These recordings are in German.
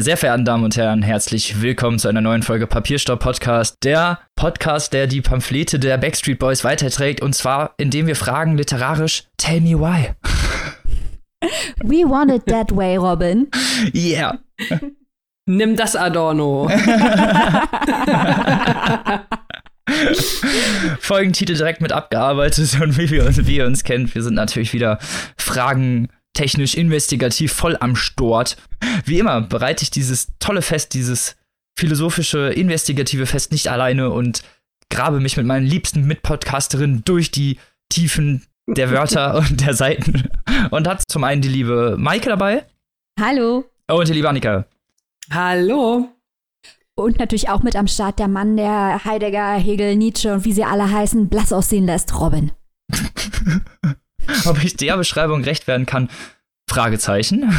Meine sehr verehrten Damen und Herren, herzlich willkommen zu einer neuen Folge Papierstopp Podcast. Der Podcast, der die Pamphlete der Backstreet Boys weiterträgt und zwar indem wir fragen literarisch Tell me why. We want it that way, Robin. Yeah. Nimm das Adorno. Folgentitel direkt mit abgearbeitet und wie, wir, wie ihr uns kennt, wir sind natürlich wieder Fragen technisch investigativ voll am Stort. Wie immer bereite ich dieses tolle Fest, dieses philosophische, investigative Fest nicht alleine und grabe mich mit meinen liebsten Mitpodcasterinnen durch die Tiefen der Wörter und der Seiten. Und hat zum einen die liebe Maike dabei. Hallo. Und die liebe Annika. Hallo. Und natürlich auch mit am Start der Mann, der Heidegger, Hegel, Nietzsche und wie sie alle heißen, blass aussehen lässt, Robin. Ob ich der Beschreibung recht werden kann, Fragezeichen.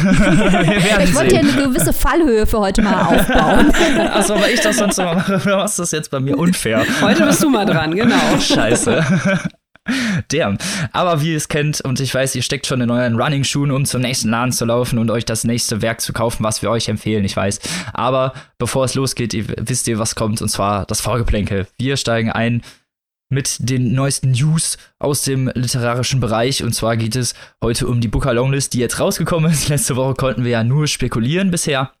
ich wollte ja eine gewisse Fallhöhe für heute mal aufbauen. Achso, weil ich das sonst immer mache, machst du das jetzt bei mir unfair. Heute bist du mal dran, genau. Scheiße. Damn. Aber wie ihr es kennt, und ich weiß, ihr steckt schon in euren Running-Schuhen, um zum nächsten Laden zu laufen und euch das nächste Werk zu kaufen, was wir euch empfehlen, ich weiß. Aber bevor es losgeht, ihr, wisst ihr, was kommt, und zwar das Vorgeplänkel. Wir steigen ein mit den neuesten News aus dem literarischen Bereich. Und zwar geht es heute um die Booker Longlist, die jetzt rausgekommen ist. Letzte Woche konnten wir ja nur spekulieren bisher.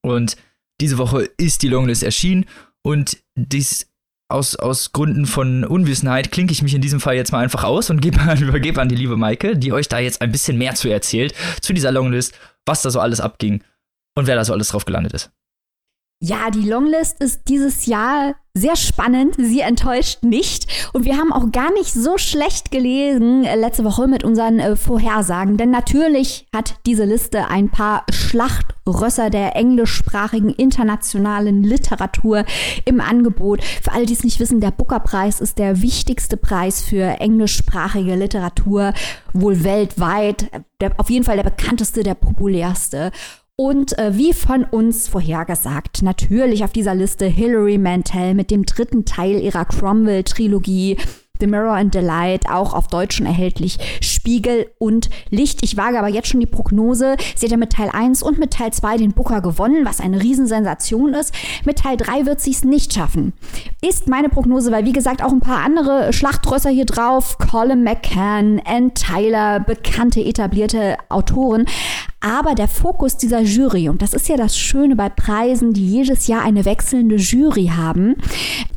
Und diese Woche ist die Longlist erschienen. Und dies aus, aus Gründen von Unwissenheit klinke ich mich in diesem Fall jetzt mal einfach aus und gebe, übergebe an die liebe Maike, die euch da jetzt ein bisschen mehr zu erzählt, zu dieser Longlist, was da so alles abging und wer da so alles drauf gelandet ist. Ja, die Longlist ist dieses Jahr sehr spannend. Sie enttäuscht nicht. Und wir haben auch gar nicht so schlecht gelesen äh, letzte Woche mit unseren äh, Vorhersagen. Denn natürlich hat diese Liste ein paar Schlachtrösser der englischsprachigen internationalen Literatur im Angebot. Für alle, die es nicht wissen, der Booker-Preis ist der wichtigste Preis für englischsprachige Literatur, wohl weltweit. Der, auf jeden Fall der bekannteste, der populärste. Und äh, wie von uns vorhergesagt, natürlich auf dieser Liste Hilary Mantel mit dem dritten Teil ihrer Cromwell-Trilogie The Mirror and the Light, auch auf Deutschen erhältlich, Spiegel und Licht. Ich wage aber jetzt schon die Prognose. Sie hat ja mit Teil 1 und mit Teil 2 den Booker gewonnen, was eine Riesensensation ist. Mit Teil 3 wird sie es nicht schaffen. Ist meine Prognose, weil wie gesagt auch ein paar andere Schlachtrösser hier drauf, Colin McCann, Ann Tyler, bekannte etablierte Autoren. Aber der Fokus dieser Jury, und das ist ja das Schöne bei Preisen, die jedes Jahr eine wechselnde Jury haben,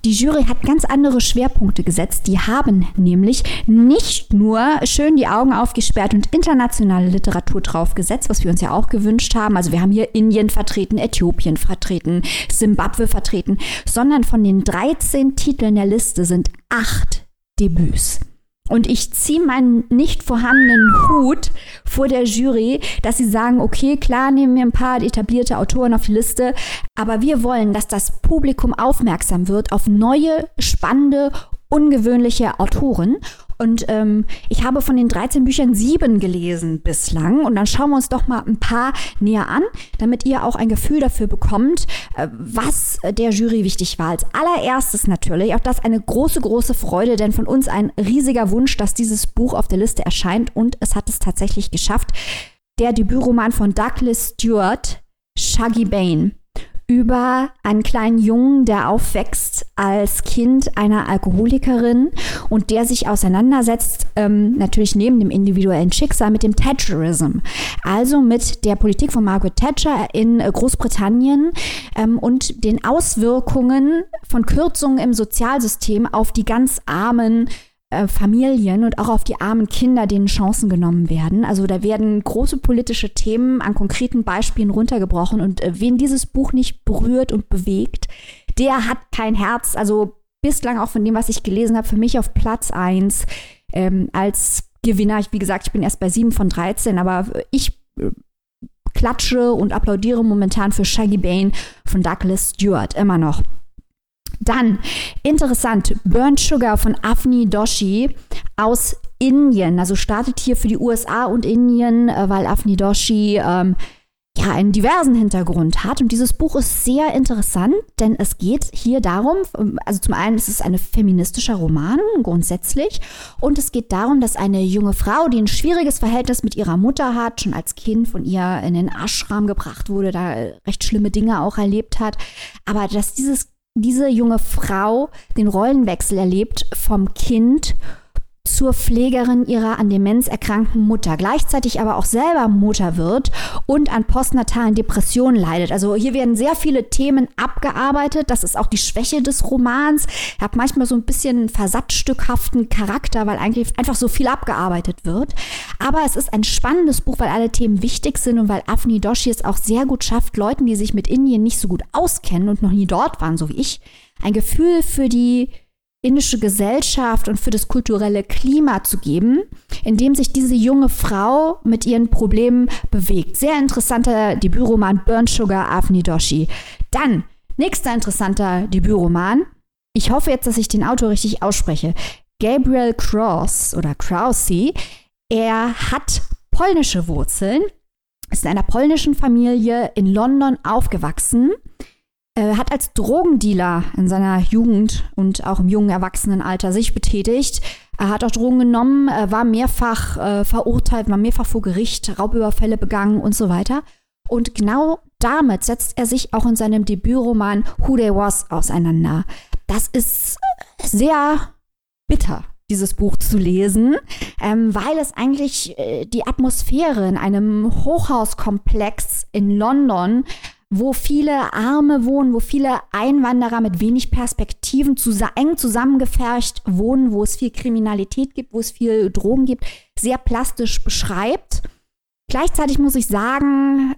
die Jury hat ganz andere Schwerpunkte gesetzt. Die haben nämlich nicht nur schön die Augen aufgesperrt und internationale Literatur draufgesetzt, was wir uns ja auch gewünscht haben. Also wir haben hier Indien vertreten, Äthiopien vertreten, Simbabwe vertreten, sondern von den 13 Titeln der Liste sind acht Debüts. Und ich ziehe meinen nicht vorhandenen Hut vor der Jury, dass sie sagen, okay, klar, nehmen wir ein paar etablierte Autoren auf die Liste, aber wir wollen, dass das Publikum aufmerksam wird auf neue, spannende, ungewöhnliche Autoren. Und ähm, ich habe von den 13 Büchern sieben gelesen bislang. Und dann schauen wir uns doch mal ein paar näher an, damit ihr auch ein Gefühl dafür bekommt, äh, was der Jury wichtig war. Als allererstes natürlich, auch das eine große, große Freude, denn von uns ein riesiger Wunsch, dass dieses Buch auf der Liste erscheint. Und es hat es tatsächlich geschafft. Der Debütroman von Douglas Stewart, Shaggy Bane über einen kleinen Jungen, der aufwächst als Kind einer Alkoholikerin und der sich auseinandersetzt, ähm, natürlich neben dem individuellen Schicksal, mit dem Thatcherism, also mit der Politik von Margaret Thatcher in äh, Großbritannien ähm, und den Auswirkungen von Kürzungen im Sozialsystem auf die ganz armen äh, Familien und auch auf die armen Kinder, denen Chancen genommen werden. Also da werden große politische Themen an konkreten Beispielen runtergebrochen und äh, wen dieses Buch nicht berührt und bewegt, der hat kein Herz. Also bislang auch von dem, was ich gelesen habe, für mich auf Platz 1 ähm, als Gewinner. Ich, wie gesagt, ich bin erst bei 7 von 13, aber ich äh, klatsche und applaudiere momentan für Shaggy Bane von Douglas Stewart immer noch. Dann, interessant, Burnt Sugar von Afni Doshi aus Indien. Also startet hier für die USA und Indien, äh, weil Afni Doshi ähm, ja, einen diversen Hintergrund hat. Und dieses Buch ist sehr interessant, denn es geht hier darum, also zum einen ist es ein feministischer Roman grundsätzlich und es geht darum, dass eine junge Frau, die ein schwieriges Verhältnis mit ihrer Mutter hat, schon als Kind von ihr in den Ashram gebracht wurde, da recht schlimme Dinge auch erlebt hat, aber dass dieses, diese junge Frau den Rollenwechsel erlebt vom Kind zur Pflegerin ihrer an Demenz erkrankten Mutter, gleichzeitig aber auch selber Mutter wird und an postnatalen Depressionen leidet. Also hier werden sehr viele Themen abgearbeitet. Das ist auch die Schwäche des Romans. Er hat manchmal so ein bisschen versatzstückhaften Charakter, weil eigentlich einfach so viel abgearbeitet wird. Aber es ist ein spannendes Buch, weil alle Themen wichtig sind und weil Afni Doshi es auch sehr gut schafft, Leuten, die sich mit Indien nicht so gut auskennen und noch nie dort waren, so wie ich, ein Gefühl für die indische Gesellschaft und für das kulturelle Klima zu geben, in dem sich diese junge Frau mit ihren Problemen bewegt. Sehr interessanter Debütroman Burn Sugar Avni Doshi. Dann, nächster interessanter Debütroman. Ich hoffe jetzt, dass ich den Autor richtig ausspreche. Gabriel Cross oder Krause. Er hat polnische Wurzeln, ist in einer polnischen Familie in London aufgewachsen er hat als Drogendealer in seiner Jugend und auch im jungen Erwachsenenalter sich betätigt. Er hat auch Drogen genommen, war mehrfach äh, verurteilt, war mehrfach vor Gericht, Raubüberfälle begangen und so weiter. Und genau damit setzt er sich auch in seinem Debütroman Who They Was auseinander. Das ist sehr bitter, dieses Buch zu lesen, ähm, weil es eigentlich äh, die Atmosphäre in einem Hochhauskomplex in London wo viele Arme wohnen, wo viele Einwanderer mit wenig Perspektiven zus eng zusammengefercht wohnen, wo es viel Kriminalität gibt, wo es viel Drogen gibt, sehr plastisch beschreibt. Gleichzeitig muss ich sagen,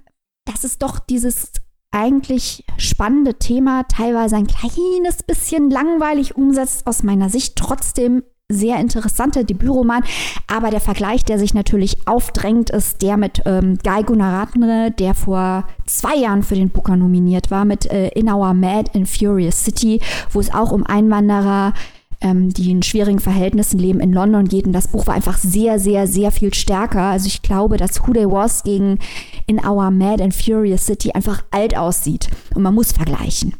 dass es doch dieses eigentlich spannende Thema teilweise ein kleines bisschen langweilig umsetzt aus meiner Sicht, trotzdem sehr interessante Debütroman. Aber der Vergleich, der sich natürlich aufdrängt, ist der mit ähm, Guy Gunaratne, der vor zwei Jahren für den Booker nominiert war, mit äh, In Our Mad and Furious City, wo es auch um Einwanderer ähm, die in schwierigen Verhältnissen leben, in London geht. Und das Buch war einfach sehr, sehr, sehr viel stärker. Also ich glaube, dass Who They Was gegen In Our Mad and Furious City einfach alt aussieht. Und man muss vergleichen.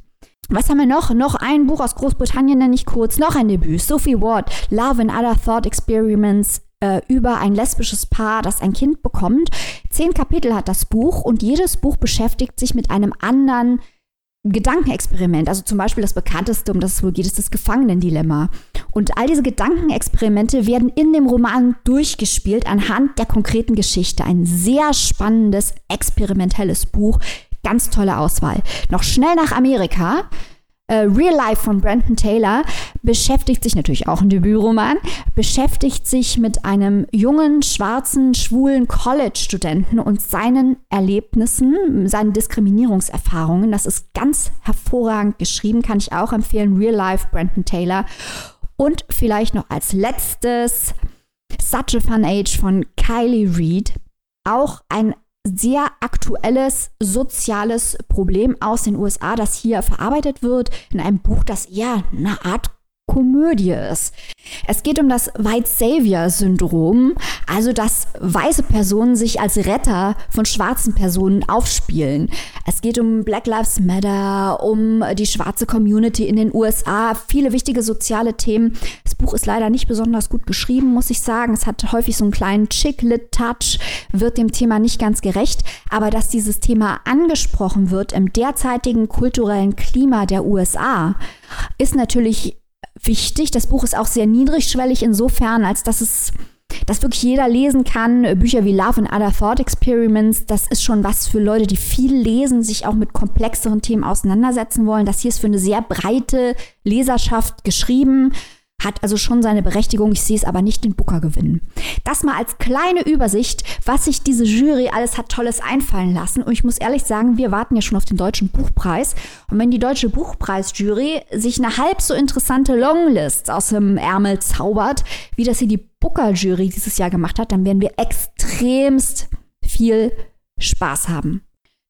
Was haben wir noch? Noch ein Buch aus Großbritannien nenne ich kurz. Noch ein Debüt. Sophie Ward, Love and Other Thought Experiments äh, über ein lesbisches Paar, das ein Kind bekommt. Zehn Kapitel hat das Buch und jedes Buch beschäftigt sich mit einem anderen Gedankenexperiment. Also zum Beispiel das bekannteste, um das es wohl geht, ist das Gefangenendilemma. Und all diese Gedankenexperimente werden in dem Roman durchgespielt anhand der konkreten Geschichte. Ein sehr spannendes, experimentelles Buch, Ganz tolle Auswahl. Noch schnell nach Amerika. Uh, Real Life von Brandon Taylor beschäftigt sich natürlich auch ein Debütroman, beschäftigt sich mit einem jungen, schwarzen, schwulen College-Studenten und seinen Erlebnissen, seinen Diskriminierungserfahrungen. Das ist ganz hervorragend geschrieben, kann ich auch empfehlen. Real Life Brandon Taylor. Und vielleicht noch als letztes Such a Fun Age von Kylie Reed. Auch ein sehr aktuelles soziales Problem aus den USA, das hier verarbeitet wird in einem Buch, das eher eine Art Komödie ist. Es geht um das White Savior Syndrom, also dass weiße Personen sich als Retter von schwarzen Personen aufspielen. Es geht um Black Lives Matter, um die schwarze Community in den USA, viele wichtige soziale Themen. Das Buch ist leider nicht besonders gut geschrieben, muss ich sagen. Es hat häufig so einen kleinen Chick-Lit-Touch, wird dem Thema nicht ganz gerecht, aber dass dieses Thema angesprochen wird im derzeitigen kulturellen Klima der USA, ist natürlich wichtig. Das Buch ist auch sehr niedrigschwellig insofern, als dass es dass wirklich jeder lesen kann. Bücher wie Love and Other Thought Experiments, das ist schon was für Leute, die viel lesen, sich auch mit komplexeren Themen auseinandersetzen wollen. Das hier ist für eine sehr breite Leserschaft geschrieben. Hat also schon seine Berechtigung, ich sehe es aber nicht den Booker gewinnen. Das mal als kleine Übersicht, was sich diese Jury alles hat Tolles einfallen lassen. Und ich muss ehrlich sagen, wir warten ja schon auf den Deutschen Buchpreis. Und wenn die Deutsche Buchpreisjury sich eine halb so interessante Longlist aus dem Ärmel zaubert, wie das hier die Booker-Jury dieses Jahr gemacht hat, dann werden wir extremst viel Spaß haben.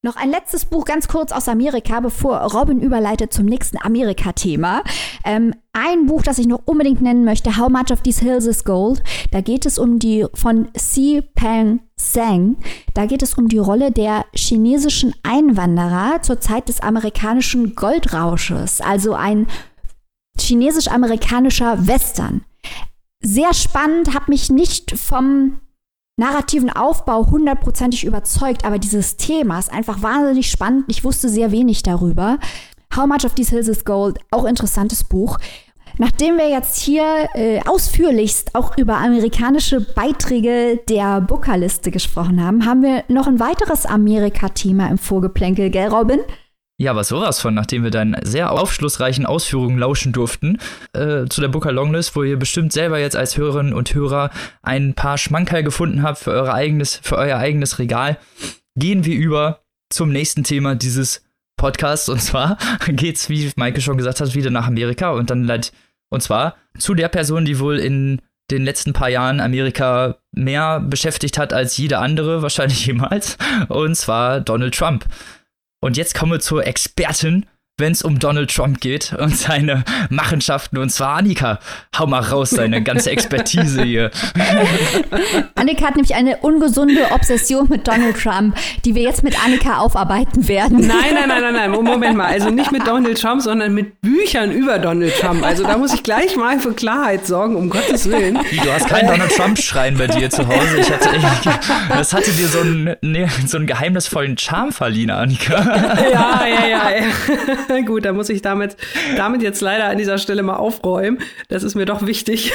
Noch ein letztes Buch ganz kurz aus Amerika, bevor Robin überleitet zum nächsten Amerika-Thema. Ähm, ein Buch, das ich noch unbedingt nennen möchte, How Much of These Hills is Gold. Da geht es um die von Si Peng Zhang. Da geht es um die Rolle der chinesischen Einwanderer zur Zeit des amerikanischen Goldrausches, also ein chinesisch-amerikanischer Western. Sehr spannend, hat mich nicht vom narrativen Aufbau hundertprozentig überzeugt, aber dieses Thema ist einfach wahnsinnig spannend. Ich wusste sehr wenig darüber. How Much of These Hills is Gold, auch interessantes Buch. Nachdem wir jetzt hier äh, ausführlichst auch über amerikanische Beiträge der Bookerliste gesprochen haben, haben wir noch ein weiteres Amerika-Thema im Vorgeplänkel, gell, Robin? Ja, aber sowas von, nachdem wir deinen sehr aufschlussreichen Ausführungen lauschen durften äh, zu der Booker Longlist, wo ihr bestimmt selber jetzt als Hörerinnen und Hörer ein paar Schmankerl gefunden habt für, eure eigenes, für euer eigenes Regal, gehen wir über zum nächsten Thema dieses Podcasts. Und zwar geht's, wie Maike schon gesagt hat, wieder nach Amerika und dann halt, und zwar zu der Person, die wohl in den letzten paar Jahren Amerika mehr beschäftigt hat als jede andere, wahrscheinlich jemals, und zwar Donald Trump. Und jetzt kommen wir zur Expertin, wenn es um Donald Trump geht und seine Machenschaften. Und zwar Annika, hau mal raus deine ganze Expertise hier. Annika hat nämlich eine ungesunde Obsession mit Donald Trump, die wir jetzt mit Annika aufarbeiten werden. Nein, nein, nein, nein, nein. Moment mal. Also nicht mit Donald Trump, sondern mit Büchern über Donald Trump. Also da muss ich gleich mal für Klarheit sorgen, um Gottes Willen. Du hast keinen Donald Trump-Schrein bei dir zu Hause. Ich hatte, ich, das hatte dir so einen, nee, so einen geheimnisvollen Charme verliehen, Annika. Ja, ja, ja. ja. Gut, da muss ich damit, damit jetzt leider an dieser Stelle mal aufräumen. Das ist mir doch wichtig.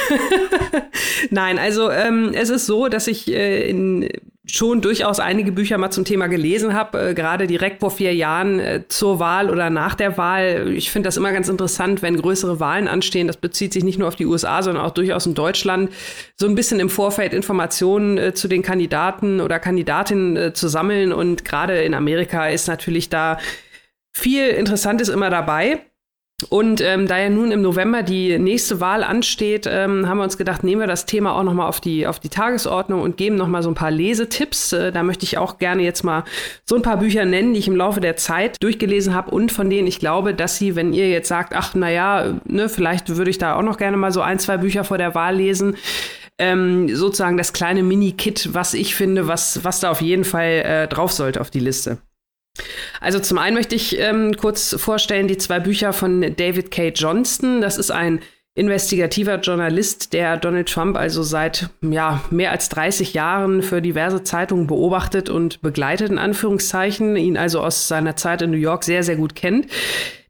Nein, also ähm, es ist so, dass ich äh, in, schon durchaus einige Bücher mal zum Thema gelesen habe, äh, gerade direkt vor vier Jahren äh, zur Wahl oder nach der Wahl. Ich finde das immer ganz interessant, wenn größere Wahlen anstehen. Das bezieht sich nicht nur auf die USA, sondern auch durchaus in Deutschland. So ein bisschen im Vorfeld Informationen äh, zu den Kandidaten oder Kandidatinnen äh, zu sammeln. Und gerade in Amerika ist natürlich da viel Interessantes immer dabei. Und ähm, da ja nun im November die nächste Wahl ansteht, ähm, haben wir uns gedacht, nehmen wir das Thema auch noch mal auf die auf die Tagesordnung und geben noch mal so ein paar Lesetipps. Äh, da möchte ich auch gerne jetzt mal so ein paar Bücher nennen, die ich im Laufe der Zeit durchgelesen habe und von denen ich glaube, dass sie, wenn ihr jetzt sagt, ach na ja, ne, vielleicht würde ich da auch noch gerne mal so ein zwei Bücher vor der Wahl lesen, ähm, sozusagen das kleine Mini-Kit, was ich finde, was was da auf jeden Fall äh, drauf sollte auf die Liste. Also zum einen möchte ich ähm, kurz vorstellen die zwei Bücher von David K. Johnston. Das ist ein investigativer Journalist, der Donald Trump also seit ja, mehr als 30 Jahren für diverse Zeitungen beobachtet und begleitet, in Anführungszeichen, ihn also aus seiner Zeit in New York sehr, sehr gut kennt.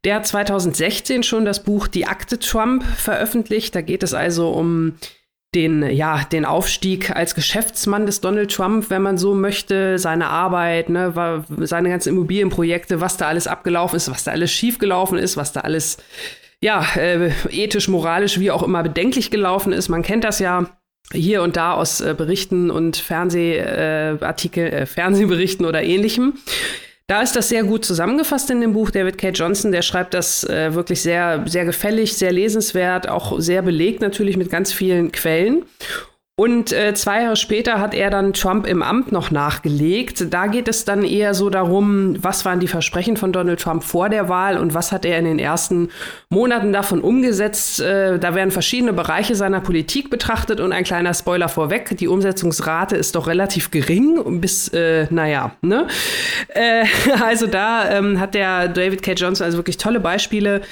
Der hat 2016 schon das Buch Die Akte Trump veröffentlicht. Da geht es also um den, ja, den Aufstieg als Geschäftsmann des Donald Trump, wenn man so möchte, seine Arbeit, ne, seine ganzen Immobilienprojekte, was da alles abgelaufen ist, was da alles schiefgelaufen ist, was da alles, ja, äh, ethisch, moralisch, wie auch immer bedenklich gelaufen ist. Man kennt das ja hier und da aus äh, Berichten und Fernsehartikel, äh, Fernsehberichten oder ähnlichem. Da ist das sehr gut zusammengefasst in dem Buch. David K. Johnson, der schreibt das äh, wirklich sehr, sehr gefällig, sehr lesenswert, auch sehr belegt natürlich mit ganz vielen Quellen. Und äh, zwei Jahre später hat er dann Trump im Amt noch nachgelegt. Da geht es dann eher so darum, was waren die Versprechen von Donald Trump vor der Wahl und was hat er in den ersten Monaten davon umgesetzt. Äh, da werden verschiedene Bereiche seiner Politik betrachtet und ein kleiner Spoiler vorweg, die Umsetzungsrate ist doch relativ gering bis, äh, naja, ne? Äh, also da ähm, hat der David K. Johnson also wirklich tolle Beispiele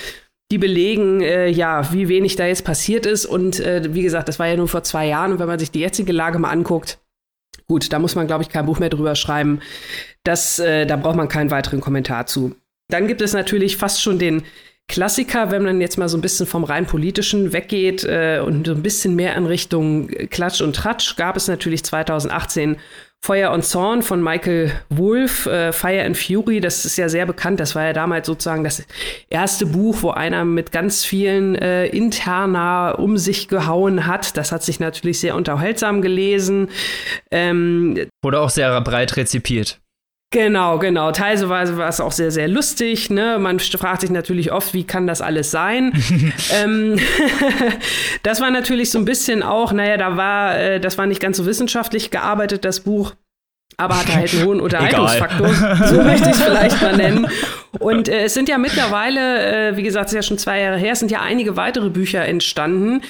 die belegen, äh, ja, wie wenig da jetzt passiert ist. Und äh, wie gesagt, das war ja nur vor zwei Jahren. Und wenn man sich die jetzige Lage mal anguckt, gut, da muss man, glaube ich, kein Buch mehr drüber schreiben. Das, äh, da braucht man keinen weiteren Kommentar zu. Dann gibt es natürlich fast schon den Klassiker, wenn man jetzt mal so ein bisschen vom rein politischen weggeht äh, und so ein bisschen mehr in Richtung Klatsch und Tratsch, gab es natürlich 2018 Feuer und Zorn von Michael Wolff, äh, Fire and Fury, das ist ja sehr bekannt. Das war ja damals sozusagen das erste Buch, wo einer mit ganz vielen äh, interna um sich gehauen hat. Das hat sich natürlich sehr unterhaltsam gelesen. Ähm, Wurde auch sehr breit rezipiert. Genau, genau. Teilweise war es auch sehr, sehr lustig. Ne? Man fragt sich natürlich oft, wie kann das alles sein? ähm, das war natürlich so ein bisschen auch, naja, da war, äh, das war nicht ganz so wissenschaftlich gearbeitet, das Buch aber hat halt einen hohen Unterhaltungsfaktor, so möchte ich es vielleicht mal nennen. Und äh, es sind ja mittlerweile, äh, wie gesagt, es ist ja schon zwei Jahre her, es sind ja einige weitere Bücher entstanden,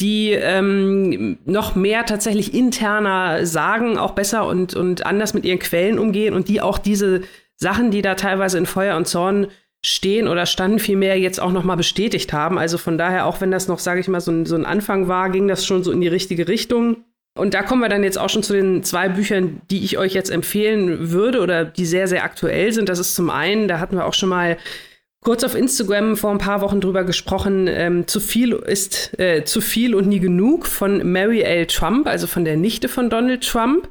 die ähm, noch mehr tatsächlich interner sagen, auch besser und, und anders mit ihren Quellen umgehen und die auch diese Sachen, die da teilweise in Feuer und Zorn stehen oder standen, vielmehr jetzt auch noch mal bestätigt haben. Also von daher, auch wenn das noch, sage ich mal, so ein, so ein Anfang war, ging das schon so in die richtige Richtung. Und da kommen wir dann jetzt auch schon zu den zwei Büchern, die ich euch jetzt empfehlen würde oder die sehr, sehr aktuell sind. Das ist zum einen, da hatten wir auch schon mal kurz auf Instagram vor ein paar Wochen drüber gesprochen. Ähm, zu viel ist äh, zu viel und nie genug von Mary L. Trump, also von der Nichte von Donald Trump.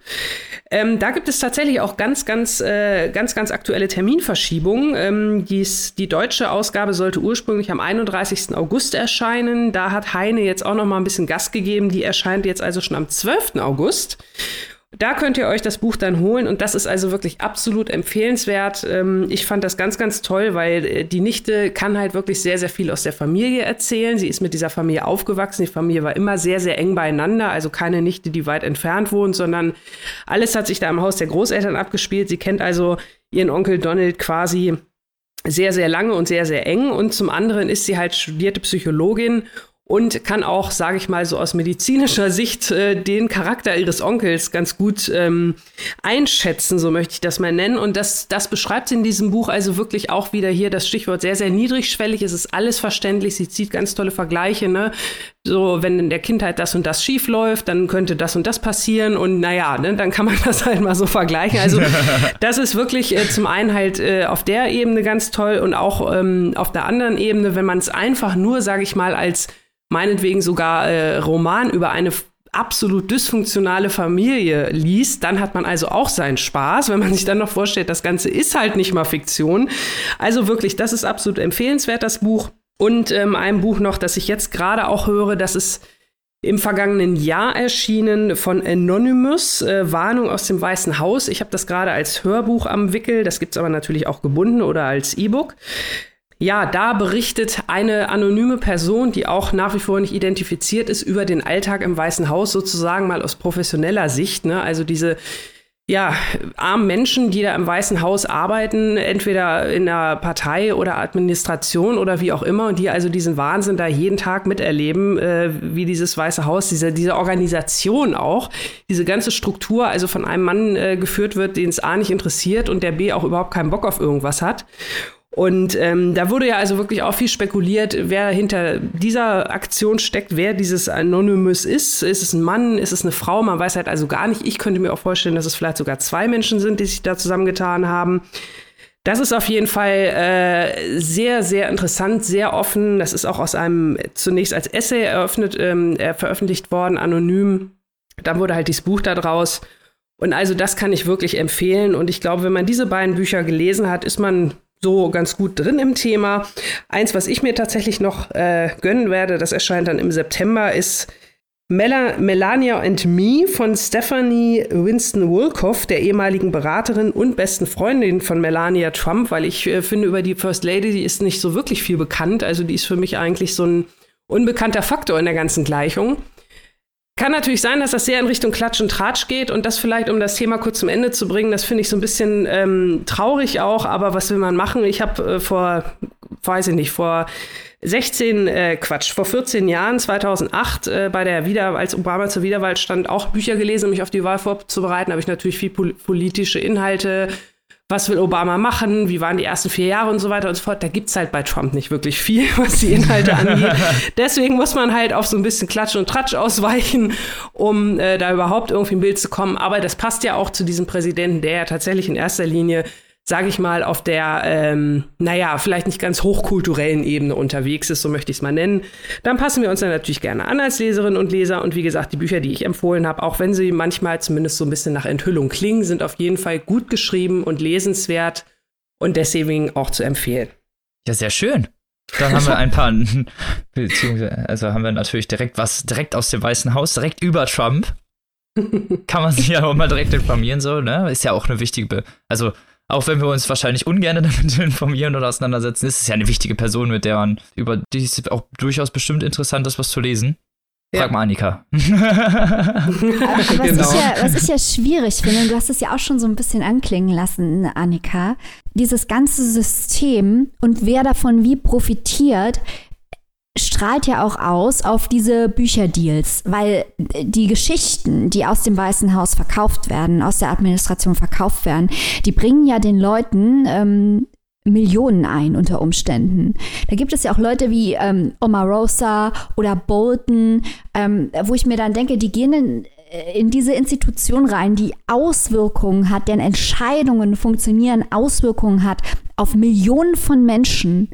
Ähm, da gibt es tatsächlich auch ganz, ganz, äh, ganz, ganz aktuelle Terminverschiebungen. Ähm, dies, die deutsche Ausgabe sollte ursprünglich am 31. August erscheinen. Da hat Heine jetzt auch noch mal ein bisschen Gas gegeben. Die erscheint jetzt also schon am 12. August. Da könnt ihr euch das Buch dann holen und das ist also wirklich absolut empfehlenswert. Ähm, ich fand das ganz, ganz toll, weil äh, die Nichte kann halt wirklich sehr, sehr viel aus der Familie erzählen. Sie ist mit dieser Familie aufgewachsen. Die Familie war immer sehr, sehr eng beieinander. Also keine Nichte, die weit entfernt wohnt, sondern alles hat sich da im Haus der Großeltern abgespielt. Sie kennt also ihren Onkel Donald quasi sehr, sehr lange und sehr, sehr eng. Und zum anderen ist sie halt studierte Psychologin und kann auch, sage ich mal, so aus medizinischer Sicht äh, den Charakter ihres Onkels ganz gut ähm, einschätzen, so möchte ich das mal nennen. Und das, das beschreibt sie in diesem Buch also wirklich auch wieder hier das Stichwort sehr, sehr niedrigschwellig. Es ist alles verständlich. Sie zieht ganz tolle Vergleiche. Ne? So, wenn in der Kindheit das und das schief läuft, dann könnte das und das passieren. Und naja, ne, dann kann man das halt mal so vergleichen. Also das ist wirklich äh, zum einen halt äh, auf der Ebene ganz toll und auch ähm, auf der anderen Ebene, wenn man es einfach nur, sage ich mal, als meinetwegen sogar äh, Roman über eine absolut dysfunktionale Familie liest, dann hat man also auch seinen Spaß, wenn man sich dann noch vorstellt, das Ganze ist halt nicht mal Fiktion. Also wirklich, das ist absolut empfehlenswert, das Buch. Und ähm, ein Buch noch, das ich jetzt gerade auch höre, das ist im vergangenen Jahr erschienen von Anonymous, äh, Warnung aus dem Weißen Haus. Ich habe das gerade als Hörbuch am Wickel, das gibt es aber natürlich auch gebunden oder als E-Book. Ja, da berichtet eine anonyme Person, die auch nach wie vor nicht identifiziert ist, über den Alltag im Weißen Haus sozusagen mal aus professioneller Sicht. Ne? Also diese ja, armen Menschen, die da im Weißen Haus arbeiten, entweder in der Partei oder Administration oder wie auch immer, und die also diesen Wahnsinn da jeden Tag miterleben, äh, wie dieses Weiße Haus, diese, diese Organisation auch, diese ganze Struktur also von einem Mann äh, geführt wird, den es A nicht interessiert und der B auch überhaupt keinen Bock auf irgendwas hat. Und ähm, da wurde ja also wirklich auch viel spekuliert, wer hinter dieser Aktion steckt, wer dieses Anonymous ist. Ist es ein Mann, ist es eine Frau? Man weiß halt also gar nicht. Ich könnte mir auch vorstellen, dass es vielleicht sogar zwei Menschen sind, die sich da zusammengetan haben. Das ist auf jeden Fall äh, sehr, sehr interessant, sehr offen. Das ist auch aus einem zunächst als Essay eröffnet, ähm, äh, veröffentlicht worden, anonym. Dann wurde halt dieses Buch da draus. Und also das kann ich wirklich empfehlen. Und ich glaube, wenn man diese beiden Bücher gelesen hat, ist man so ganz gut drin im Thema. Eins, was ich mir tatsächlich noch äh, gönnen werde, das erscheint dann im September, ist Mel Melania and Me von Stephanie Winston Wolkoff, der ehemaligen Beraterin und besten Freundin von Melania Trump, weil ich äh, finde, über die First Lady, die ist nicht so wirklich viel bekannt. Also die ist für mich eigentlich so ein unbekannter Faktor in der ganzen Gleichung. Kann natürlich sein, dass das sehr in Richtung Klatsch und Tratsch geht und das vielleicht, um das Thema kurz zum Ende zu bringen, das finde ich so ein bisschen ähm, traurig auch, aber was will man machen? Ich habe äh, vor, weiß ich nicht, vor 16, äh, Quatsch, vor 14 Jahren, 2008, äh, bei der Wieder, als Obama zur Wiederwahl stand, auch Bücher gelesen, um mich auf die Wahl vorzubereiten, habe ich natürlich viel pol politische Inhalte was will Obama machen, wie waren die ersten vier Jahre und so weiter und so fort. Da gibt es halt bei Trump nicht wirklich viel, was die Inhalte angeht. Deswegen muss man halt auf so ein bisschen Klatsch und Tratsch ausweichen, um äh, da überhaupt irgendwie ein Bild zu kommen. Aber das passt ja auch zu diesem Präsidenten, der ja tatsächlich in erster Linie sage ich mal, auf der, ähm, naja, vielleicht nicht ganz hochkulturellen Ebene unterwegs ist, so möchte ich es mal nennen, dann passen wir uns dann natürlich gerne an als Leserinnen und Leser. Und wie gesagt, die Bücher, die ich empfohlen habe, auch wenn sie manchmal zumindest so ein bisschen nach Enthüllung klingen, sind auf jeden Fall gut geschrieben und lesenswert und deswegen auch zu empfehlen. Ja, sehr schön. Dann haben wir ein paar, beziehungsweise, also haben wir natürlich direkt was, direkt aus dem Weißen Haus, direkt über Trump. Kann man sich ja auch mal direkt informieren, so, ne? Ist ja auch eine wichtige, also auch wenn wir uns wahrscheinlich ungern damit informieren oder auseinandersetzen, ist es ja eine wichtige Person, mit der man über die es auch durchaus bestimmt interessant ist, was zu lesen. Frag mal Annika. was, genau. ich ja, was ich ja schwierig finde, du hast es ja auch schon so ein bisschen anklingen lassen, Annika, dieses ganze System und wer davon wie profitiert, strahlt ja auch aus auf diese Bücherdeals, weil die Geschichten, die aus dem Weißen Haus verkauft werden, aus der Administration verkauft werden, die bringen ja den Leuten ähm, Millionen ein unter Umständen. Da gibt es ja auch Leute wie ähm, Omarosa oder Bolton, ähm, wo ich mir dann denke, die gehen in, äh, in diese Institution rein, die Auswirkungen hat, deren Entscheidungen funktionieren, Auswirkungen hat auf Millionen von Menschen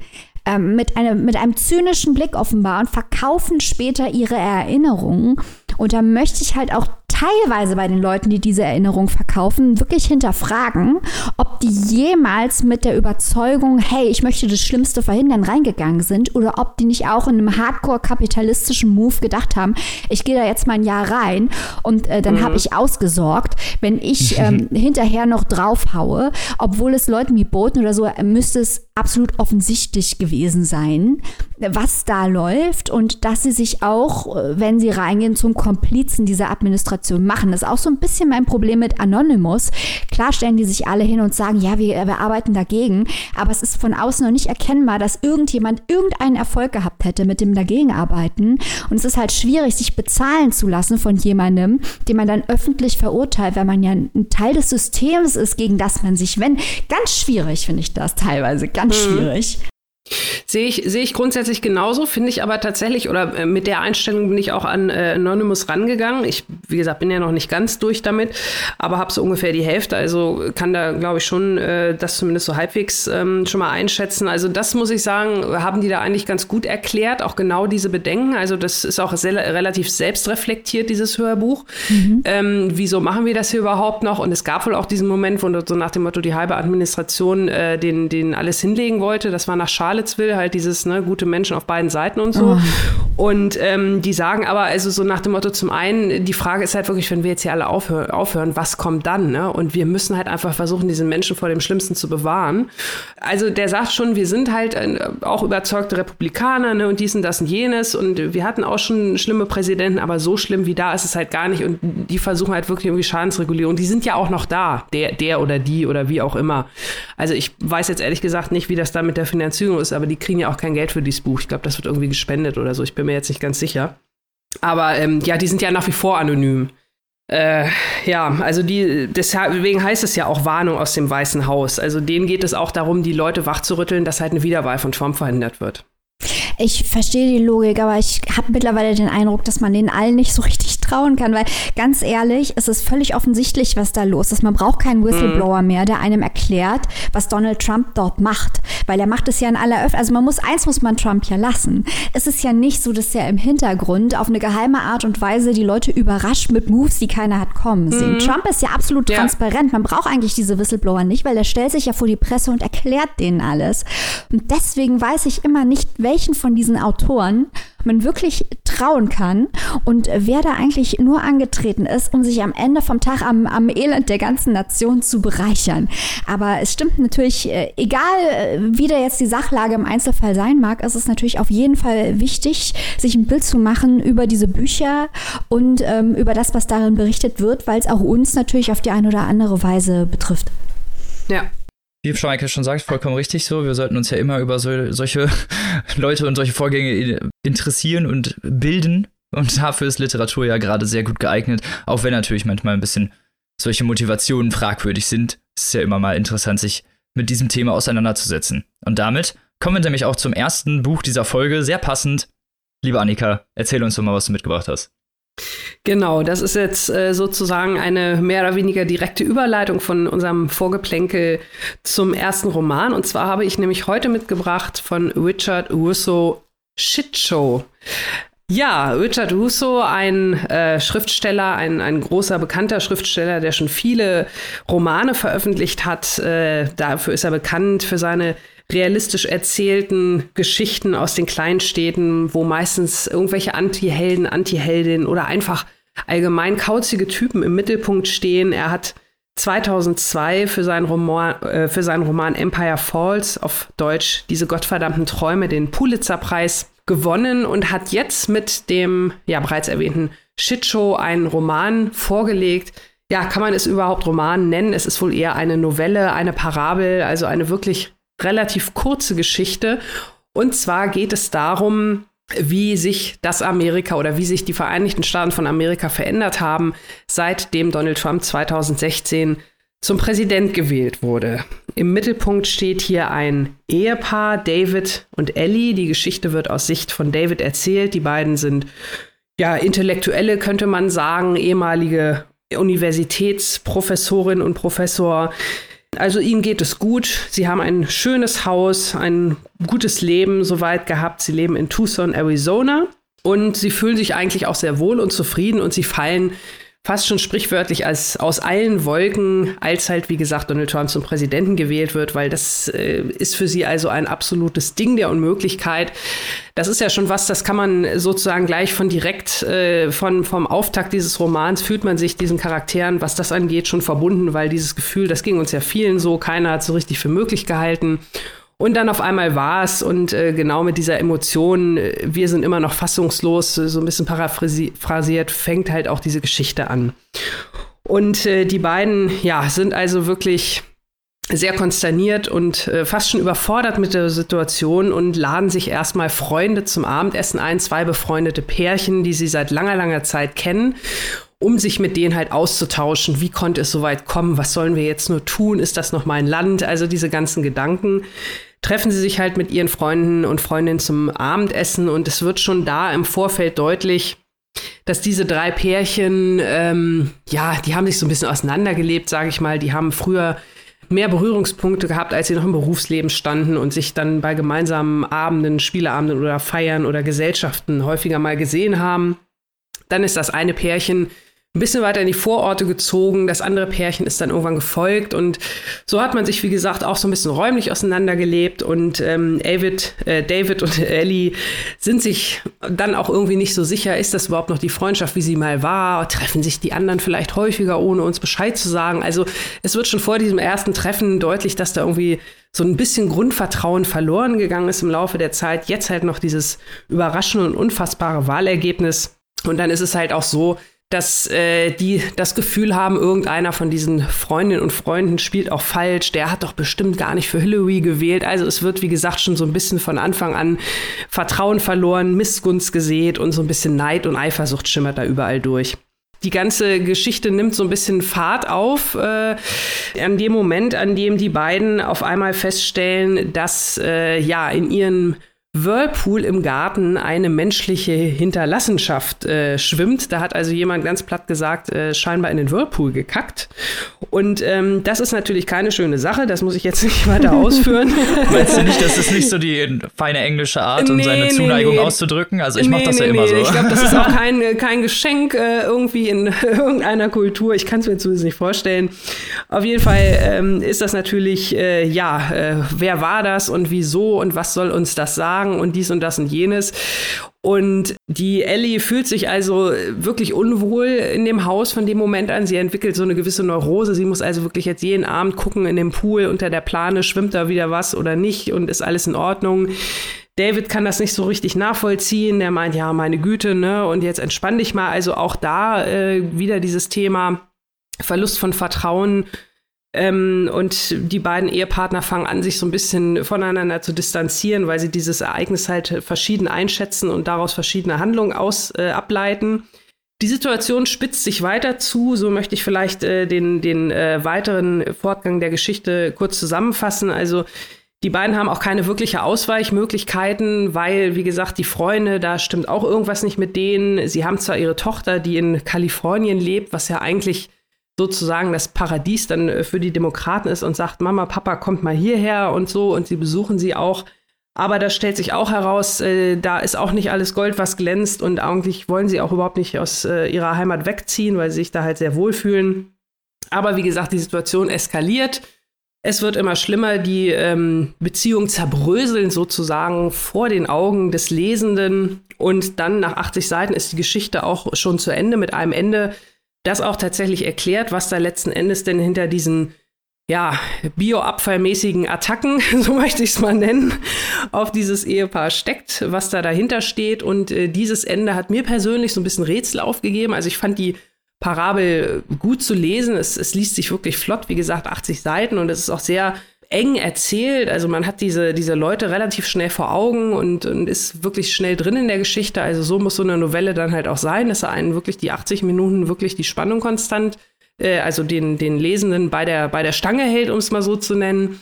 ähm, mit, einem, mit einem zynischen Blick offenbar und verkaufen später ihre Erinnerungen. Und da möchte ich halt auch teilweise bei den Leuten, die diese Erinnerung verkaufen, wirklich hinterfragen, ob die jemals mit der Überzeugung, hey, ich möchte das Schlimmste verhindern, reingegangen sind oder ob die nicht auch in einem hardcore-kapitalistischen Move gedacht haben, ich gehe da jetzt mal ein Jahr rein und äh, dann mhm. habe ich ausgesorgt, wenn ich ähm, hinterher noch draufhaue, obwohl es Leuten wie Boten oder so, äh, müsste es absolut offensichtlich gewesen sein, was da läuft und dass sie sich auch, äh, wenn sie reingehen, zum Komplizen dieser Administration machen. Das ist auch so ein bisschen mein Problem mit Anonymous. Klar stellen die sich alle hin und sagen, ja, wir, wir arbeiten dagegen, aber es ist von außen noch nicht erkennbar, dass irgendjemand irgendeinen Erfolg gehabt hätte mit dem Dagegenarbeiten. Und es ist halt schwierig, sich bezahlen zu lassen von jemandem, den man dann öffentlich verurteilt, weil man ja ein Teil des Systems ist, gegen das man sich wendet. Ganz schwierig finde ich das teilweise, ganz. Schwierig. Sehe ich, sehe ich grundsätzlich genauso, finde ich aber tatsächlich, oder äh, mit der Einstellung bin ich auch an äh, Anonymous rangegangen. Ich, wie gesagt, bin ja noch nicht ganz durch damit, aber habe so ungefähr die Hälfte, also kann da, glaube ich, schon äh, das zumindest so halbwegs ähm, schon mal einschätzen. Also das muss ich sagen, haben die da eigentlich ganz gut erklärt, auch genau diese Bedenken. Also das ist auch sehr, relativ selbstreflektiert, dieses Hörbuch. Mhm. Ähm, wieso machen wir das hier überhaupt noch? Und es gab wohl auch diesen Moment, wo so nach dem Motto die halbe Administration äh, den, den alles hinlegen wollte. Das war nach Charlottesville, halt dieses ne, gute Menschen auf beiden Seiten und so. Oh. Und ähm, die sagen aber, also so nach dem Motto, zum einen, die Frage ist halt wirklich, wenn wir jetzt hier alle aufhör aufhören, was kommt dann? Ne? Und wir müssen halt einfach versuchen, diese Menschen vor dem Schlimmsten zu bewahren. Also der sagt schon, wir sind halt äh, auch überzeugte Republikaner ne, und dies und das und jenes. Und wir hatten auch schon schlimme Präsidenten, aber so schlimm wie da ist es halt gar nicht. Und die versuchen halt wirklich irgendwie Schadensregulierung. Die sind ja auch noch da, der, der oder die oder wie auch immer. Also ich weiß jetzt ehrlich gesagt nicht, wie das da mit der Finanzierung ist, aber die kriegen ja auch kein Geld für dieses Buch. Ich glaube, das wird irgendwie gespendet oder so. Ich bin mir jetzt nicht ganz sicher. Aber ähm, ja, die sind ja nach wie vor anonym. Äh, ja, also die, deswegen heißt es ja auch Warnung aus dem Weißen Haus. Also denen geht es auch darum, die Leute wachzurütteln, dass halt eine Wiederwahl von Trump verhindert wird. Ich verstehe die Logik, aber ich habe mittlerweile den Eindruck, dass man denen allen nicht so richtig trauen kann, weil ganz ehrlich, es ist völlig offensichtlich, was da los ist. Man braucht keinen Whistleblower mhm. mehr, der einem erklärt, was Donald Trump dort macht, weil er macht es ja in aller Öffentlichkeit. Also man muss eins muss man Trump ja lassen. Es ist ja nicht so, dass er im Hintergrund auf eine geheime Art und Weise die Leute überrascht mit Moves, die keiner hat kommen sehen. Mhm. Trump ist ja absolut ja. transparent. Man braucht eigentlich diese Whistleblower nicht, weil er stellt sich ja vor die Presse und erklärt denen alles. Und deswegen weiß ich immer nicht, welchen von diesen Autoren man wirklich trauen kann und wer da eigentlich nur angetreten ist, um sich am Ende vom Tag am, am Elend der ganzen Nation zu bereichern. Aber es stimmt natürlich, äh, egal äh, wie da jetzt die Sachlage im Einzelfall sein mag, ist es natürlich auf jeden Fall wichtig, sich ein Bild zu machen über diese Bücher und ähm, über das, was darin berichtet wird, weil es auch uns natürlich auf die eine oder andere Weise betrifft. Ja, wie Schmeike schon sagt, vollkommen richtig so. Wir sollten uns ja immer über so, solche Leute und solche Vorgänge interessieren und bilden. Und dafür ist Literatur ja gerade sehr gut geeignet, auch wenn natürlich manchmal ein bisschen solche Motivationen fragwürdig sind. Es ist ja immer mal interessant, sich mit diesem Thema auseinanderzusetzen. Und damit kommen wir nämlich auch zum ersten Buch dieser Folge, sehr passend. Liebe Annika, erzähl uns doch mal, was du mitgebracht hast. Genau, das ist jetzt äh, sozusagen eine mehr oder weniger direkte Überleitung von unserem Vorgeplänkel zum ersten Roman. Und zwar habe ich nämlich heute mitgebracht von Richard Russo Shitshow. Ja, Richard Russo, ein äh, Schriftsteller, ein, ein großer, bekannter Schriftsteller, der schon viele Romane veröffentlicht hat. Äh, dafür ist er bekannt für seine realistisch erzählten Geschichten aus den Kleinstädten, wo meistens irgendwelche Anti-Helden, Anti-Heldinnen oder einfach allgemein kauzige Typen im Mittelpunkt stehen. Er hat 2002 für seinen, Roman, äh, für seinen Roman Empire Falls auf Deutsch diese gottverdammten Träume den Pulitzerpreis gewonnen und hat jetzt mit dem ja bereits erwähnten Shitshow einen Roman vorgelegt. Ja, kann man es überhaupt Roman nennen? Es ist wohl eher eine Novelle, eine Parabel, also eine wirklich relativ kurze Geschichte. Und zwar geht es darum, wie sich das Amerika oder wie sich die Vereinigten Staaten von Amerika verändert haben, seitdem Donald Trump 2016 zum Präsident gewählt wurde. Im Mittelpunkt steht hier ein Ehepaar, David und Ellie. Die Geschichte wird aus Sicht von David erzählt. Die beiden sind ja Intellektuelle, könnte man sagen, ehemalige Universitätsprofessorin und Professor. Also ihnen geht es gut. Sie haben ein schönes Haus, ein gutes Leben soweit gehabt. Sie leben in Tucson, Arizona. Und sie fühlen sich eigentlich auch sehr wohl und zufrieden und sie fallen fast schon sprichwörtlich als aus allen Wolken, als halt, wie gesagt, Donald Trump zum Präsidenten gewählt wird, weil das äh, ist für sie also ein absolutes Ding der Unmöglichkeit. Das ist ja schon was, das kann man sozusagen gleich von direkt äh, von, vom Auftakt dieses Romans fühlt man sich diesen Charakteren, was das angeht, schon verbunden, weil dieses Gefühl, das ging uns ja vielen so, keiner hat so richtig für möglich gehalten. Und dann auf einmal war es und äh, genau mit dieser Emotion, äh, wir sind immer noch fassungslos, so ein bisschen paraphrasiert, fängt halt auch diese Geschichte an. Und äh, die beiden, ja, sind also wirklich sehr konsterniert und äh, fast schon überfordert mit der Situation und laden sich erstmal Freunde zum Abendessen ein, zwei befreundete Pärchen, die sie seit langer, langer Zeit kennen um sich mit denen halt auszutauschen. Wie konnte es so weit kommen? Was sollen wir jetzt nur tun? Ist das noch mein Land? Also diese ganzen Gedanken treffen sie sich halt mit ihren Freunden und Freundinnen zum Abendessen und es wird schon da im Vorfeld deutlich, dass diese drei Pärchen, ähm, ja, die haben sich so ein bisschen auseinandergelebt, sage ich mal. Die haben früher mehr Berührungspunkte gehabt, als sie noch im Berufsleben standen und sich dann bei gemeinsamen Abenden, Spieleabenden oder Feiern oder Gesellschaften häufiger mal gesehen haben. Dann ist das eine Pärchen ein bisschen weiter in die Vororte gezogen. Das andere Pärchen ist dann irgendwann gefolgt und so hat man sich, wie gesagt, auch so ein bisschen räumlich auseinandergelebt und ähm, David, äh, David und Ellie sind sich dann auch irgendwie nicht so sicher, ist das überhaupt noch die Freundschaft, wie sie mal war? Treffen sich die anderen vielleicht häufiger, ohne uns Bescheid zu sagen? Also es wird schon vor diesem ersten Treffen deutlich, dass da irgendwie so ein bisschen Grundvertrauen verloren gegangen ist im Laufe der Zeit. Jetzt halt noch dieses überraschende und unfassbare Wahlergebnis. Und dann ist es halt auch so, dass äh, die das Gefühl haben, irgendeiner von diesen Freundinnen und Freunden spielt auch falsch, der hat doch bestimmt gar nicht für Hillary gewählt. Also es wird, wie gesagt, schon so ein bisschen von Anfang an Vertrauen verloren, Missgunst gesät und so ein bisschen Neid und Eifersucht schimmert da überall durch. Die ganze Geschichte nimmt so ein bisschen Fahrt auf äh, an dem Moment, an dem die beiden auf einmal feststellen, dass äh, ja in ihren Whirlpool im Garten eine menschliche Hinterlassenschaft äh, schwimmt. Da hat also jemand ganz platt gesagt, äh, scheinbar in den Whirlpool gekackt. Und ähm, das ist natürlich keine schöne Sache, das muss ich jetzt nicht weiter ausführen. Meinst du nicht, das ist nicht so die feine englische Art, um nee, seine Zuneigung nee, nee. auszudrücken? Also ich mache das ja immer so. Ich glaube, das ist auch kein, kein Geschenk äh, irgendwie in irgendeiner Kultur. Ich kann es mir zumindest nicht vorstellen. Auf jeden Fall ähm, ist das natürlich, äh, ja, äh, wer war das und wieso und was soll uns das sagen? Sagen und dies und das und jenes. Und die Ellie fühlt sich also wirklich unwohl in dem Haus von dem Moment an. Sie entwickelt so eine gewisse Neurose. Sie muss also wirklich jetzt jeden Abend gucken in dem Pool unter der Plane, schwimmt da wieder was oder nicht und ist alles in Ordnung. David kann das nicht so richtig nachvollziehen. Der meint, ja, meine Güte, ne? Und jetzt entspann dich mal. Also auch da äh, wieder dieses Thema Verlust von Vertrauen ähm, und die beiden Ehepartner fangen an, sich so ein bisschen voneinander zu distanzieren, weil sie dieses Ereignis halt verschieden einschätzen und daraus verschiedene Handlungen aus, äh, ableiten. Die Situation spitzt sich weiter zu. So möchte ich vielleicht äh, den, den äh, weiteren Fortgang der Geschichte kurz zusammenfassen. Also die beiden haben auch keine wirkliche Ausweichmöglichkeiten, weil, wie gesagt, die Freunde, da stimmt auch irgendwas nicht mit denen. Sie haben zwar ihre Tochter, die in Kalifornien lebt, was ja eigentlich sozusagen das Paradies dann äh, für die Demokraten ist und sagt, Mama, Papa, kommt mal hierher und so und sie besuchen sie auch. Aber da stellt sich auch heraus, äh, da ist auch nicht alles Gold, was glänzt und eigentlich wollen sie auch überhaupt nicht aus äh, ihrer Heimat wegziehen, weil sie sich da halt sehr wohlfühlen. Aber wie gesagt, die Situation eskaliert. Es wird immer schlimmer, die ähm, Beziehungen zerbröseln sozusagen vor den Augen des Lesenden. Und dann nach 80 Seiten ist die Geschichte auch schon zu Ende mit einem Ende, das auch tatsächlich erklärt, was da letzten Endes denn hinter diesen ja, bioabfallmäßigen Attacken, so möchte ich es mal nennen, auf dieses Ehepaar steckt, was da dahinter steht. Und äh, dieses Ende hat mir persönlich so ein bisschen Rätsel aufgegeben. Also ich fand die Parabel gut zu lesen. Es, es liest sich wirklich flott, wie gesagt, 80 Seiten und es ist auch sehr eng erzählt. Also man hat diese, diese Leute relativ schnell vor Augen und, und ist wirklich schnell drin in der Geschichte. Also so muss so eine Novelle dann halt auch sein, dass er einen wirklich die 80 Minuten wirklich die Spannung konstant äh, also den, den Lesenden bei der, bei der Stange hält, um es mal so zu nennen.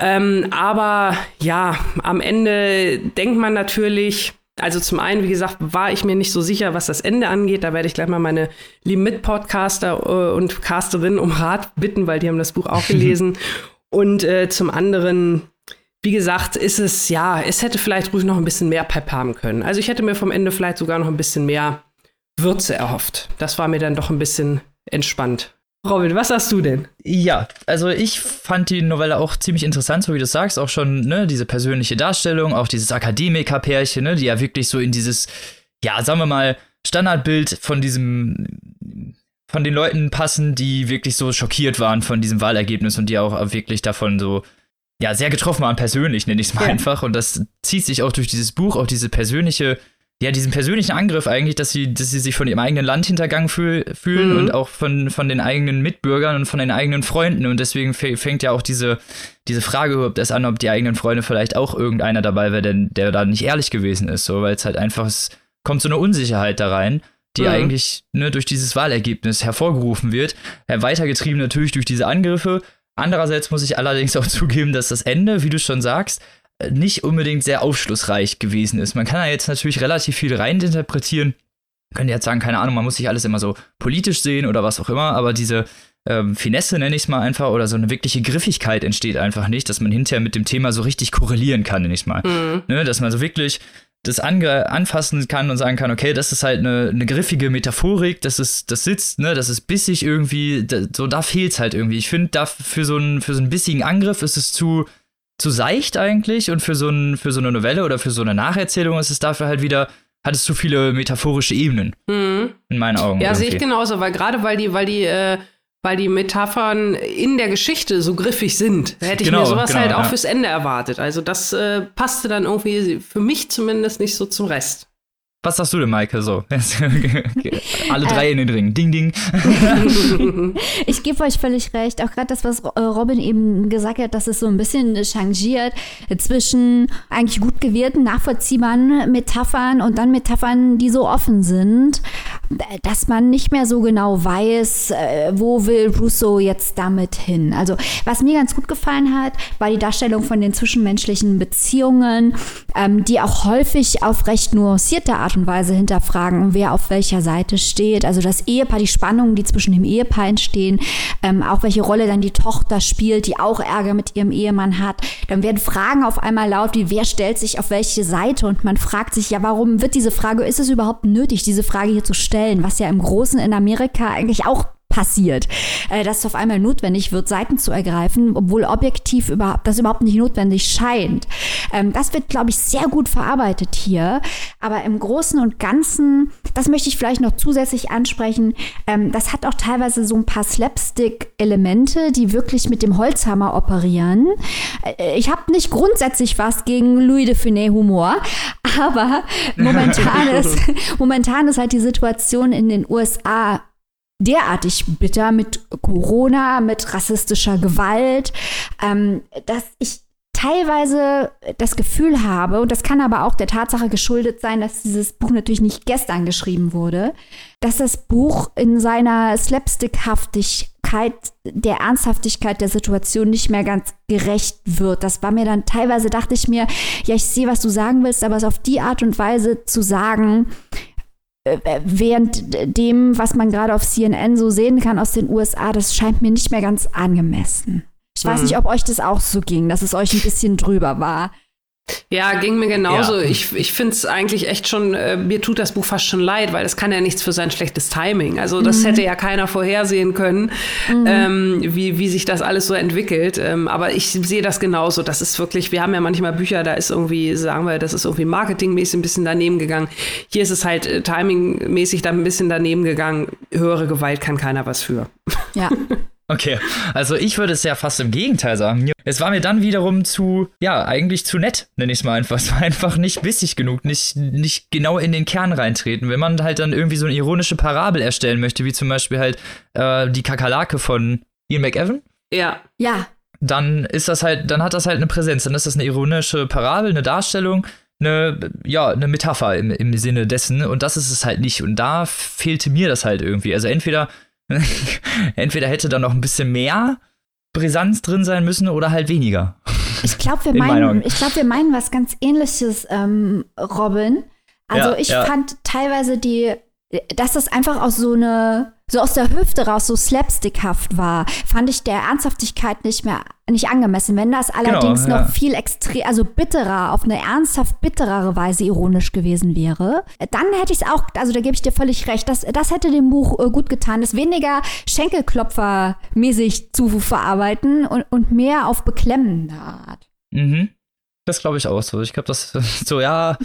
Ähm, aber ja, am Ende denkt man natürlich, also zum einen, wie gesagt, war ich mir nicht so sicher, was das Ende angeht. Da werde ich gleich mal meine lieben Mitpodcaster äh, und Casterinnen um Rat bitten, weil die haben das Buch auch gelesen. Und äh, zum anderen, wie gesagt, ist es, ja, es hätte vielleicht ruhig noch ein bisschen mehr Pep haben können. Also ich hätte mir vom Ende vielleicht sogar noch ein bisschen mehr Würze erhofft. Das war mir dann doch ein bisschen entspannt. Robin, was sagst du denn? Ja, also ich fand die Novelle auch ziemlich interessant, so wie du sagst, auch schon, ne, diese persönliche Darstellung, auch dieses Akademiker-Pärchen, ne, die ja wirklich so in dieses, ja, sagen wir mal, Standardbild von diesem, von den Leuten passen, die wirklich so schockiert waren von diesem Wahlergebnis und die auch wirklich davon so, ja, sehr getroffen waren, persönlich, nenne ich es mal ja. einfach. Und das zieht sich auch durch dieses Buch, auch diese persönliche ja, diesen persönlichen Angriff eigentlich, dass sie, dass sie sich von ihrem eigenen Land hintergangen fühl, fühlen mhm. und auch von, von den eigenen Mitbürgern und von den eigenen Freunden. Und deswegen fängt ja auch diese, diese Frage überhaupt erst an, ob die eigenen Freunde vielleicht auch irgendeiner dabei wäre, der, der da nicht ehrlich gewesen ist. So, weil es halt einfach, es kommt so eine Unsicherheit da rein, die mhm. eigentlich ne, durch dieses Wahlergebnis hervorgerufen wird. Weitergetrieben natürlich durch diese Angriffe. Andererseits muss ich allerdings auch zugeben, dass das Ende, wie du schon sagst, nicht unbedingt sehr aufschlussreich gewesen ist. Man kann da jetzt natürlich relativ viel reininterpretieren. Könnte jetzt sagen, keine Ahnung, man muss sich alles immer so politisch sehen oder was auch immer, aber diese ähm, Finesse, nenne ich es mal einfach, oder so eine wirkliche Griffigkeit entsteht einfach nicht, dass man hinterher mit dem Thema so richtig korrelieren kann, nenne ich mal. Mhm. Ne, dass man so wirklich das anfassen kann und sagen kann, okay, das ist halt eine, eine griffige Metaphorik, das ist, das sitzt, ne, das ist bissig irgendwie, da, so da fehlt's halt irgendwie. Ich finde, für so einen, für so einen bissigen Angriff ist es zu, zu seicht eigentlich und für so, ein, für so eine Novelle oder für so eine Nacherzählung ist es dafür halt wieder, hat es zu viele metaphorische Ebenen. Mhm. In meinen Augen. Ja, sehe ich genauso, weil gerade weil die, weil die, äh, weil die Metaphern in der Geschichte so griffig sind, hätte ich genau, mir sowas genau, halt auch ja. fürs Ende erwartet. Also das äh, passte dann irgendwie für mich zumindest nicht so zum Rest. Was sagst du denn, Maike? So, alle drei äh, in den Ring. Ding, ding. ich gebe euch völlig recht. Auch gerade das, was äh, Robin eben gesagt hat, dass es so ein bisschen changiert zwischen eigentlich gut gewählten, nachvollziehbaren Metaphern und dann Metaphern, die so offen sind, dass man nicht mehr so genau weiß, äh, wo will Rousseau jetzt damit hin. Also, was mir ganz gut gefallen hat, war die Darstellung von den zwischenmenschlichen Beziehungen, ähm, die auch häufig auf recht nuancierte Art Art und Weise hinterfragen, wer auf welcher Seite steht. Also das Ehepaar, die Spannungen, die zwischen dem Ehepaar entstehen, ähm, auch welche Rolle dann die Tochter spielt, die auch Ärger mit ihrem Ehemann hat. Dann werden Fragen auf einmal laut, wie wer stellt sich auf welche Seite und man fragt sich, ja, warum wird diese Frage, ist es überhaupt nötig, diese Frage hier zu stellen, was ja im Großen in Amerika eigentlich auch passiert, äh, dass es auf einmal notwendig wird, Seiten zu ergreifen, obwohl objektiv überhaupt, das überhaupt nicht notwendig scheint. Ähm, das wird, glaube ich, sehr gut verarbeitet hier. Aber im Großen und Ganzen, das möchte ich vielleicht noch zusätzlich ansprechen, ähm, das hat auch teilweise so ein paar Slapstick-Elemente, die wirklich mit dem Holzhammer operieren. Äh, ich habe nicht grundsätzlich was gegen Louis de Funès-Humor, aber momentan ist, momentan ist halt die Situation in den USA derartig bitter mit Corona, mit rassistischer Gewalt, ähm, dass ich teilweise das Gefühl habe, und das kann aber auch der Tatsache geschuldet sein, dass dieses Buch natürlich nicht gestern geschrieben wurde, dass das Buch in seiner Slapstickhaftigkeit, der Ernsthaftigkeit der Situation nicht mehr ganz gerecht wird. Das war mir dann teilweise, dachte ich mir, ja, ich sehe, was du sagen willst, aber es auf die Art und Weise zu sagen, während dem, was man gerade auf CNN so sehen kann aus den USA, das scheint mir nicht mehr ganz angemessen. Ich weiß mhm. nicht, ob euch das auch so ging, dass es euch ein bisschen drüber war. Ja, ging mir genauso. Ja. Ich, ich finde es eigentlich echt schon, äh, mir tut das Buch fast schon leid, weil es kann ja nichts für sein schlechtes Timing. Also das mhm. hätte ja keiner vorhersehen können, mhm. ähm, wie, wie sich das alles so entwickelt. Ähm, aber ich sehe das genauso. Das ist wirklich, wir haben ja manchmal Bücher, da ist irgendwie, sagen wir, das ist irgendwie marketingmäßig ein bisschen daneben gegangen. Hier ist es halt äh, timingmäßig dann ein bisschen daneben gegangen. Höhere Gewalt kann keiner was für. Ja. Okay, also ich würde es ja fast im Gegenteil sagen. Es war mir dann wiederum zu, ja, eigentlich zu nett, nenne ich es mal einfach. Es war einfach nicht bissig genug, nicht, nicht genau in den Kern reintreten. Wenn man halt dann irgendwie so eine ironische Parabel erstellen möchte, wie zum Beispiel halt äh, die Kakerlake von Ian McEwan. Ja. Ja. Dann ist das halt, dann hat das halt eine Präsenz, dann ist das eine ironische Parabel, eine Darstellung, eine, ja, eine Metapher im, im Sinne dessen. Und das ist es halt nicht. Und da fehlte mir das halt irgendwie. Also entweder Entweder hätte da noch ein bisschen mehr Brisanz drin sein müssen oder halt weniger. Ich glaube, wir, meinen, glaub, wir meinen was ganz ähnliches, ähm, Robin. Also ja, ich ja. fand teilweise die dass das einfach aus so eine, so aus der Hüfte raus so slapstickhaft war, fand ich der Ernsthaftigkeit nicht mehr, nicht angemessen. Wenn das genau, allerdings genau, ja. noch viel extrem, also bitterer, auf eine ernsthaft bitterere Weise ironisch gewesen wäre, dann hätte ich es auch, also da gebe ich dir völlig recht, das, das hätte dem Buch äh, gut getan, das weniger Schenkelklopfer-mäßig zu verarbeiten und, und mehr auf beklemmende Art. Mhm. Das glaube ich auch so. Ich glaube, das so, ja,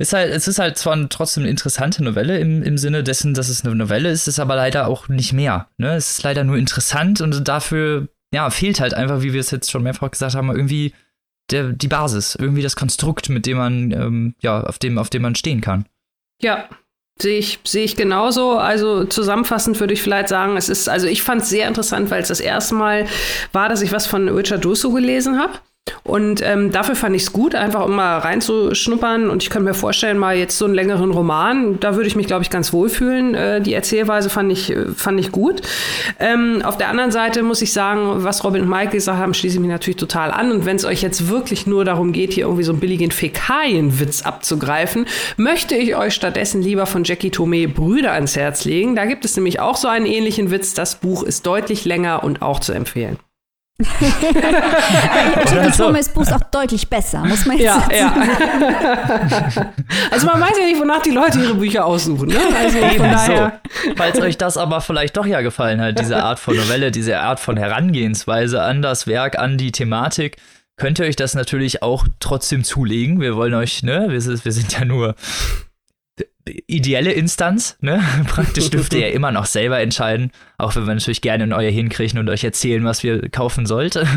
ist halt, es ist halt zwar trotzdem eine interessante Novelle im, im Sinne dessen, dass es eine Novelle ist, ist aber leider auch nicht mehr. Ne? Es ist leider nur interessant und dafür, ja, fehlt halt einfach, wie wir es jetzt schon mehrfach gesagt haben, irgendwie der, die Basis, irgendwie das Konstrukt, mit dem man, ähm, ja, auf dem, auf dem man stehen kann. Ja, Sehe ich, sehe ich genauso. Also zusammenfassend würde ich vielleicht sagen, es ist, also ich fand es sehr interessant, weil es das erste Mal war, dass ich was von Richard Russo gelesen habe. Und ähm, dafür fand ich es gut, einfach um mal reinzuschnuppern. Und ich kann mir vorstellen, mal jetzt so einen längeren Roman, da würde ich mich, glaube ich, ganz wohlfühlen. Äh, die Erzählweise fand ich, äh, fand ich gut. Ähm, auf der anderen Seite muss ich sagen, was Robin und Mike gesagt haben, schließe ich mich natürlich total an. Und wenn es euch jetzt wirklich nur darum geht, hier irgendwie so einen billigen Fäkalienwitz abzugreifen, möchte ich euch stattdessen lieber von Jackie Tomei Brüder ans Herz legen. Da gibt es nämlich auch so einen ähnlichen Witz. Das Buch ist deutlich länger und auch zu empfehlen. Buch ist auch deutlich besser, muss man jetzt ja, ja. Also man weiß ja nicht, wonach die Leute ihre Bücher aussuchen. Ne? Also. So. Falls euch das aber vielleicht doch ja gefallen hat, diese Art von Novelle, diese Art von Herangehensweise an das Werk, an die Thematik, könnt ihr euch das natürlich auch trotzdem zulegen. Wir wollen euch, ne, wir, wir sind ja nur ideelle Instanz, ne? Praktisch dürft ihr ja immer noch selber entscheiden, auch wenn wir natürlich gerne in euer hinkriegen und euch erzählen, was wir kaufen sollten.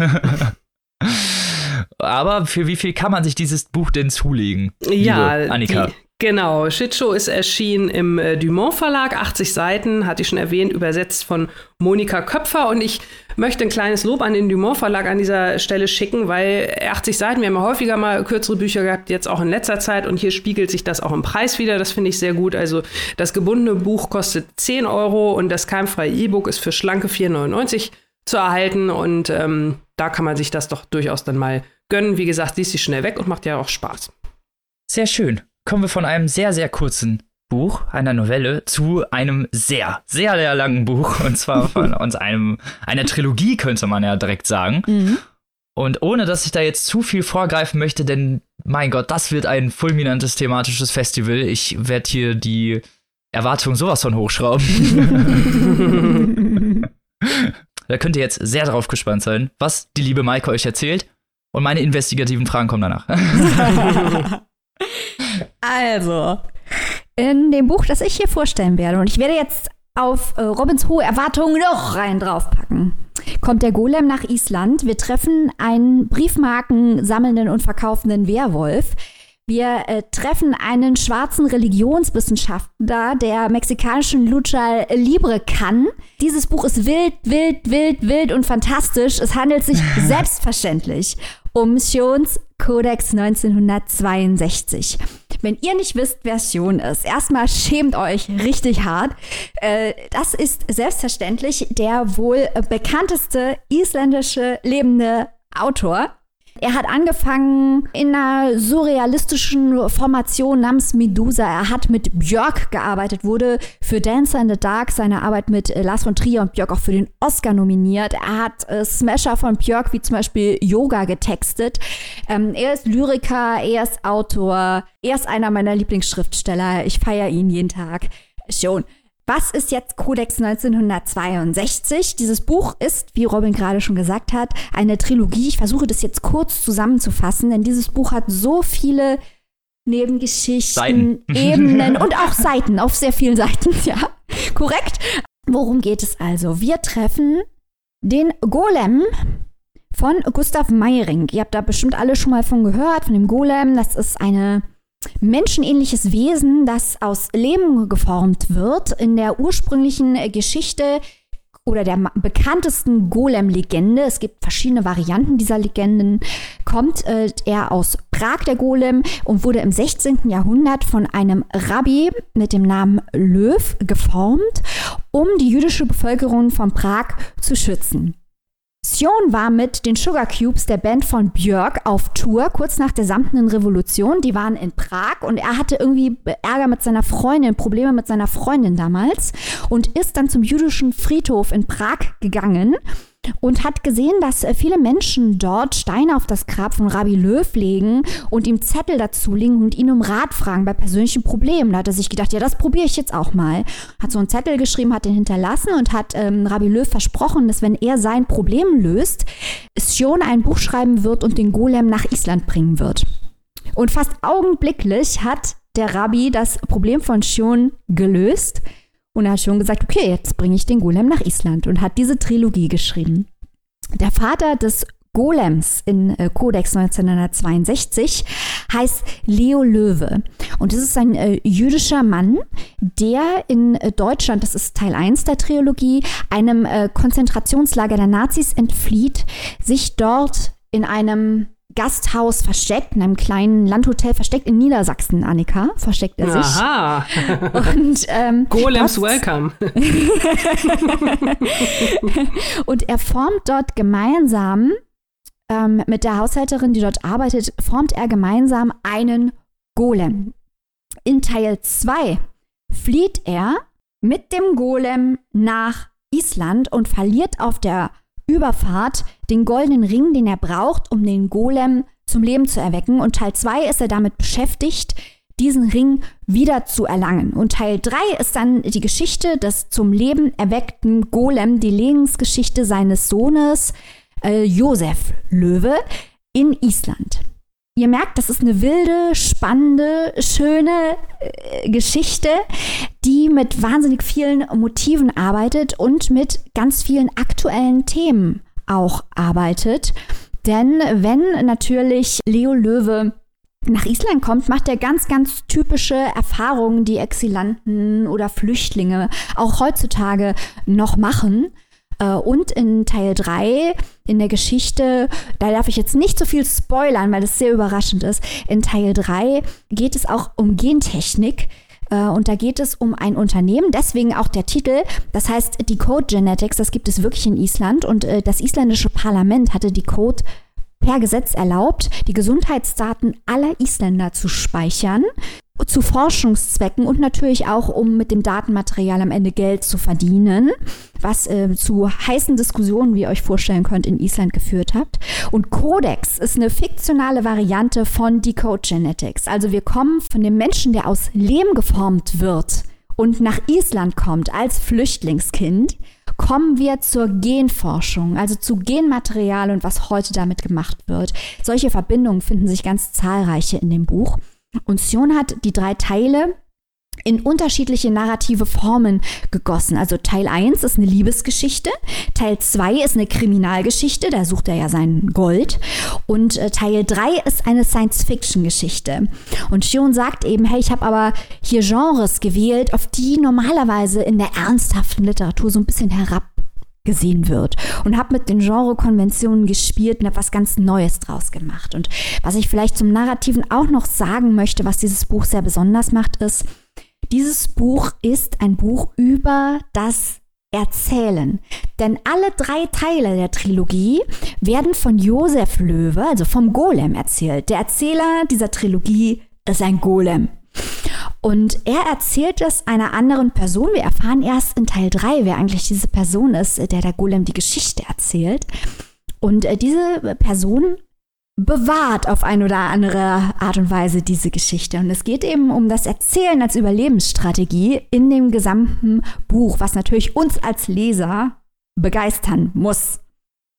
Aber für wie viel kann man sich dieses Buch denn zulegen? Ja, Annika. Die, Genau, Shitshow ist erschienen im äh, Dumont Verlag, 80 Seiten, hatte ich schon erwähnt, übersetzt von Monika Köpfer. Und ich möchte ein kleines Lob an den Dumont Verlag an dieser Stelle schicken, weil 80 Seiten, wir haben ja häufiger mal kürzere Bücher gehabt, jetzt auch in letzter Zeit. Und hier spiegelt sich das auch im Preis wieder. Das finde ich sehr gut. Also das gebundene Buch kostet 10 Euro und das keimfreie E-Book ist für schlanke 4,99 zu erhalten. Und ähm, da kann man sich das doch durchaus dann mal gönnen. Wie gesagt, liest sich schnell weg und macht ja auch Spaß. Sehr schön kommen wir von einem sehr, sehr kurzen Buch, einer Novelle, zu einem sehr, sehr, sehr langen Buch. Und zwar von uns einem, einer Trilogie, könnte man ja direkt sagen. Mhm. Und ohne dass ich da jetzt zu viel vorgreifen möchte, denn mein Gott, das wird ein fulminantes thematisches Festival. Ich werde hier die Erwartungen sowas von hochschrauben. da könnt ihr jetzt sehr drauf gespannt sein, was die liebe Maike euch erzählt. Und meine investigativen Fragen kommen danach. Also, in dem Buch, das ich hier vorstellen werde, und ich werde jetzt auf äh, Robins hohe Erwartungen noch rein draufpacken, kommt der Golem nach Island. Wir treffen einen Briefmarken sammelnden und verkaufenden Werwolf. Wir äh, treffen einen schwarzen Religionswissenschaftler, der mexikanischen Lucha Libre kann. Dieses Buch ist wild, wild, wild, wild und fantastisch. Es handelt sich selbstverständlich um Sions Codex 1962. Wenn ihr nicht wisst, wer Sion ist, erstmal schämt euch richtig hart. Äh, das ist selbstverständlich der wohl bekannteste isländische lebende Autor. Er hat angefangen in einer surrealistischen Formation namens Medusa. Er hat mit Björk gearbeitet, wurde für Dancer in the Dark seine Arbeit mit äh, Lars von Trier und Björk auch für den Oscar nominiert. Er hat äh, Smasher von Björk wie zum Beispiel Yoga getextet. Ähm, er ist Lyriker, er ist Autor, er ist einer meiner Lieblingsschriftsteller. Ich feiere ihn jeden Tag. Schon. Was ist jetzt Codex 1962? Dieses Buch ist, wie Robin gerade schon gesagt hat, eine Trilogie. Ich versuche das jetzt kurz zusammenzufassen, denn dieses Buch hat so viele Nebengeschichten, Seiten. Ebenen und auch Seiten auf sehr vielen Seiten, ja. Korrekt. Worum geht es also? Wir treffen Den Golem von Gustav Meyring. Ihr habt da bestimmt alle schon mal von gehört, von dem Golem. Das ist eine menschenähnliches Wesen, das aus Lehm geformt wird. In der ursprünglichen Geschichte oder der bekanntesten Golem-Legende, es gibt verschiedene Varianten dieser Legenden, kommt äh, er aus Prag, der Golem, und wurde im 16. Jahrhundert von einem Rabbi mit dem Namen Löw geformt, um die jüdische Bevölkerung von Prag zu schützen. Sion war mit den Sugar Cubes der Band von Björk auf Tour kurz nach der samtenen Revolution. Die waren in Prag und er hatte irgendwie Ärger mit seiner Freundin, Probleme mit seiner Freundin damals und ist dann zum jüdischen Friedhof in Prag gegangen und hat gesehen, dass äh, viele Menschen dort Steine auf das Grab von Rabbi Löw legen und ihm Zettel dazu legen und ihn um Rat fragen bei persönlichen Problemen. Da hat er sich gedacht, ja, das probiere ich jetzt auch mal. Hat so einen Zettel geschrieben, hat den hinterlassen und hat ähm, Rabbi Löw versprochen, dass wenn er sein Problem löst, Sion ein Buch schreiben wird und den Golem nach Island bringen wird. Und fast augenblicklich hat der Rabbi das Problem von Sion gelöst. Und er hat schon gesagt, okay, jetzt bringe ich den Golem nach Island und hat diese Trilogie geschrieben. Der Vater des Golems in äh, Codex 1962 heißt Leo Löwe. Und das ist ein äh, jüdischer Mann, der in äh, Deutschland, das ist Teil 1 der Trilogie, einem äh, Konzentrationslager der Nazis entflieht, sich dort in einem Gasthaus versteckt, in einem kleinen Landhotel versteckt in Niedersachsen, Annika, versteckt er sich. Aha. Und, ähm, Golems Welcome. und er formt dort gemeinsam ähm, mit der Haushälterin, die dort arbeitet, formt er gemeinsam einen Golem. In Teil 2 flieht er mit dem Golem nach Island und verliert auf der Überfahrt den goldenen Ring, den er braucht, um den Golem zum Leben zu erwecken. Und Teil 2 ist er damit beschäftigt, diesen Ring wieder zu erlangen. Und Teil 3 ist dann die Geschichte des zum Leben erweckten Golem, die Lebensgeschichte seines Sohnes äh, Josef Löwe in Island. Ihr merkt, das ist eine wilde, spannende, schöne äh, Geschichte, die mit wahnsinnig vielen Motiven arbeitet und mit ganz vielen aktuellen Themen auch arbeitet. Denn wenn natürlich Leo Löwe nach Island kommt, macht er ganz, ganz typische Erfahrungen, die Exilanten oder Flüchtlinge auch heutzutage noch machen. Äh, und in Teil 3 in der Geschichte, da darf ich jetzt nicht so viel spoilern, weil das sehr überraschend ist. In Teil 3 geht es auch um Gentechnik. Äh, und da geht es um ein Unternehmen, deswegen auch der Titel. Das heißt, die Code Genetics, das gibt es wirklich in Island. Und äh, das isländische Parlament hatte die Code per Gesetz erlaubt, die Gesundheitsdaten aller Isländer zu speichern zu Forschungszwecken und natürlich auch, um mit dem Datenmaterial am Ende Geld zu verdienen, was äh, zu heißen Diskussionen, wie ihr euch vorstellen könnt, in Island geführt habt. Und Codex ist eine fiktionale Variante von Decode Genetics. Also wir kommen von dem Menschen, der aus Lehm geformt wird und nach Island kommt als Flüchtlingskind, kommen wir zur Genforschung, also zu Genmaterial und was heute damit gemacht wird. Solche Verbindungen finden sich ganz zahlreiche in dem Buch. Und Sion hat die drei Teile in unterschiedliche narrative Formen gegossen. Also Teil 1 ist eine Liebesgeschichte, Teil 2 ist eine Kriminalgeschichte, da sucht er ja sein Gold und äh, Teil 3 ist eine Science-Fiction-Geschichte. Und Shion sagt eben, hey, ich habe aber hier Genres gewählt, auf die normalerweise in der ernsthaften Literatur so ein bisschen herab gesehen wird und habe mit den Genrekonventionen gespielt und habe was ganz Neues draus gemacht. Und was ich vielleicht zum Narrativen auch noch sagen möchte, was dieses Buch sehr besonders macht, ist, dieses Buch ist ein Buch über das Erzählen. Denn alle drei Teile der Trilogie werden von Josef Löwe, also vom Golem, erzählt. Der Erzähler dieser Trilogie ist ein Golem. Und er erzählt es einer anderen Person. Wir erfahren erst in Teil 3, wer eigentlich diese Person ist, der der Golem die Geschichte erzählt. Und äh, diese Person bewahrt auf eine oder andere Art und Weise diese Geschichte. Und es geht eben um das Erzählen als Überlebensstrategie in dem gesamten Buch, was natürlich uns als Leser begeistern muss.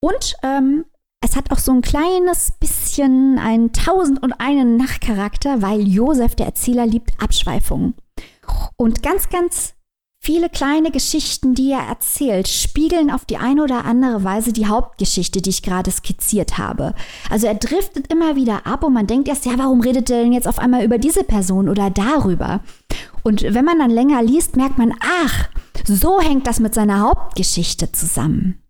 Und ähm, es hat auch so ein kleines bisschen einen Tausend und einen Nachtcharakter, weil Josef, der Erzähler, liebt Abschweifungen. Und ganz, ganz Viele kleine Geschichten, die er erzählt, spiegeln auf die eine oder andere Weise die Hauptgeschichte, die ich gerade skizziert habe. Also er driftet immer wieder ab und man denkt erst, ja, warum redet er denn jetzt auf einmal über diese Person oder darüber? Und wenn man dann länger liest, merkt man, ach, so hängt das mit seiner Hauptgeschichte zusammen.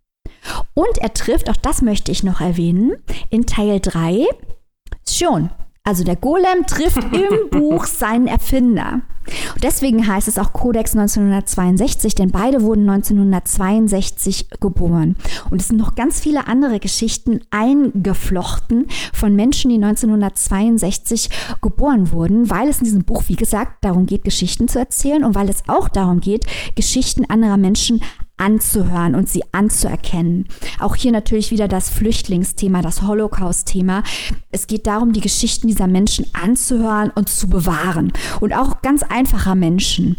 Und er trifft, auch das möchte ich noch erwähnen, in Teil 3 schon also der Golem trifft im Buch seinen Erfinder. Und deswegen heißt es auch Codex 1962, denn beide wurden 1962 geboren. Und es sind noch ganz viele andere Geschichten eingeflochten von Menschen, die 1962 geboren wurden, weil es in diesem Buch, wie gesagt, darum geht, Geschichten zu erzählen und weil es auch darum geht, Geschichten anderer Menschen anzuhören und sie anzuerkennen. Auch hier natürlich wieder das Flüchtlingsthema, das Holocaust-Thema. Es geht darum, die Geschichten dieser Menschen anzuhören und zu bewahren. Und auch ganz einfacher Menschen.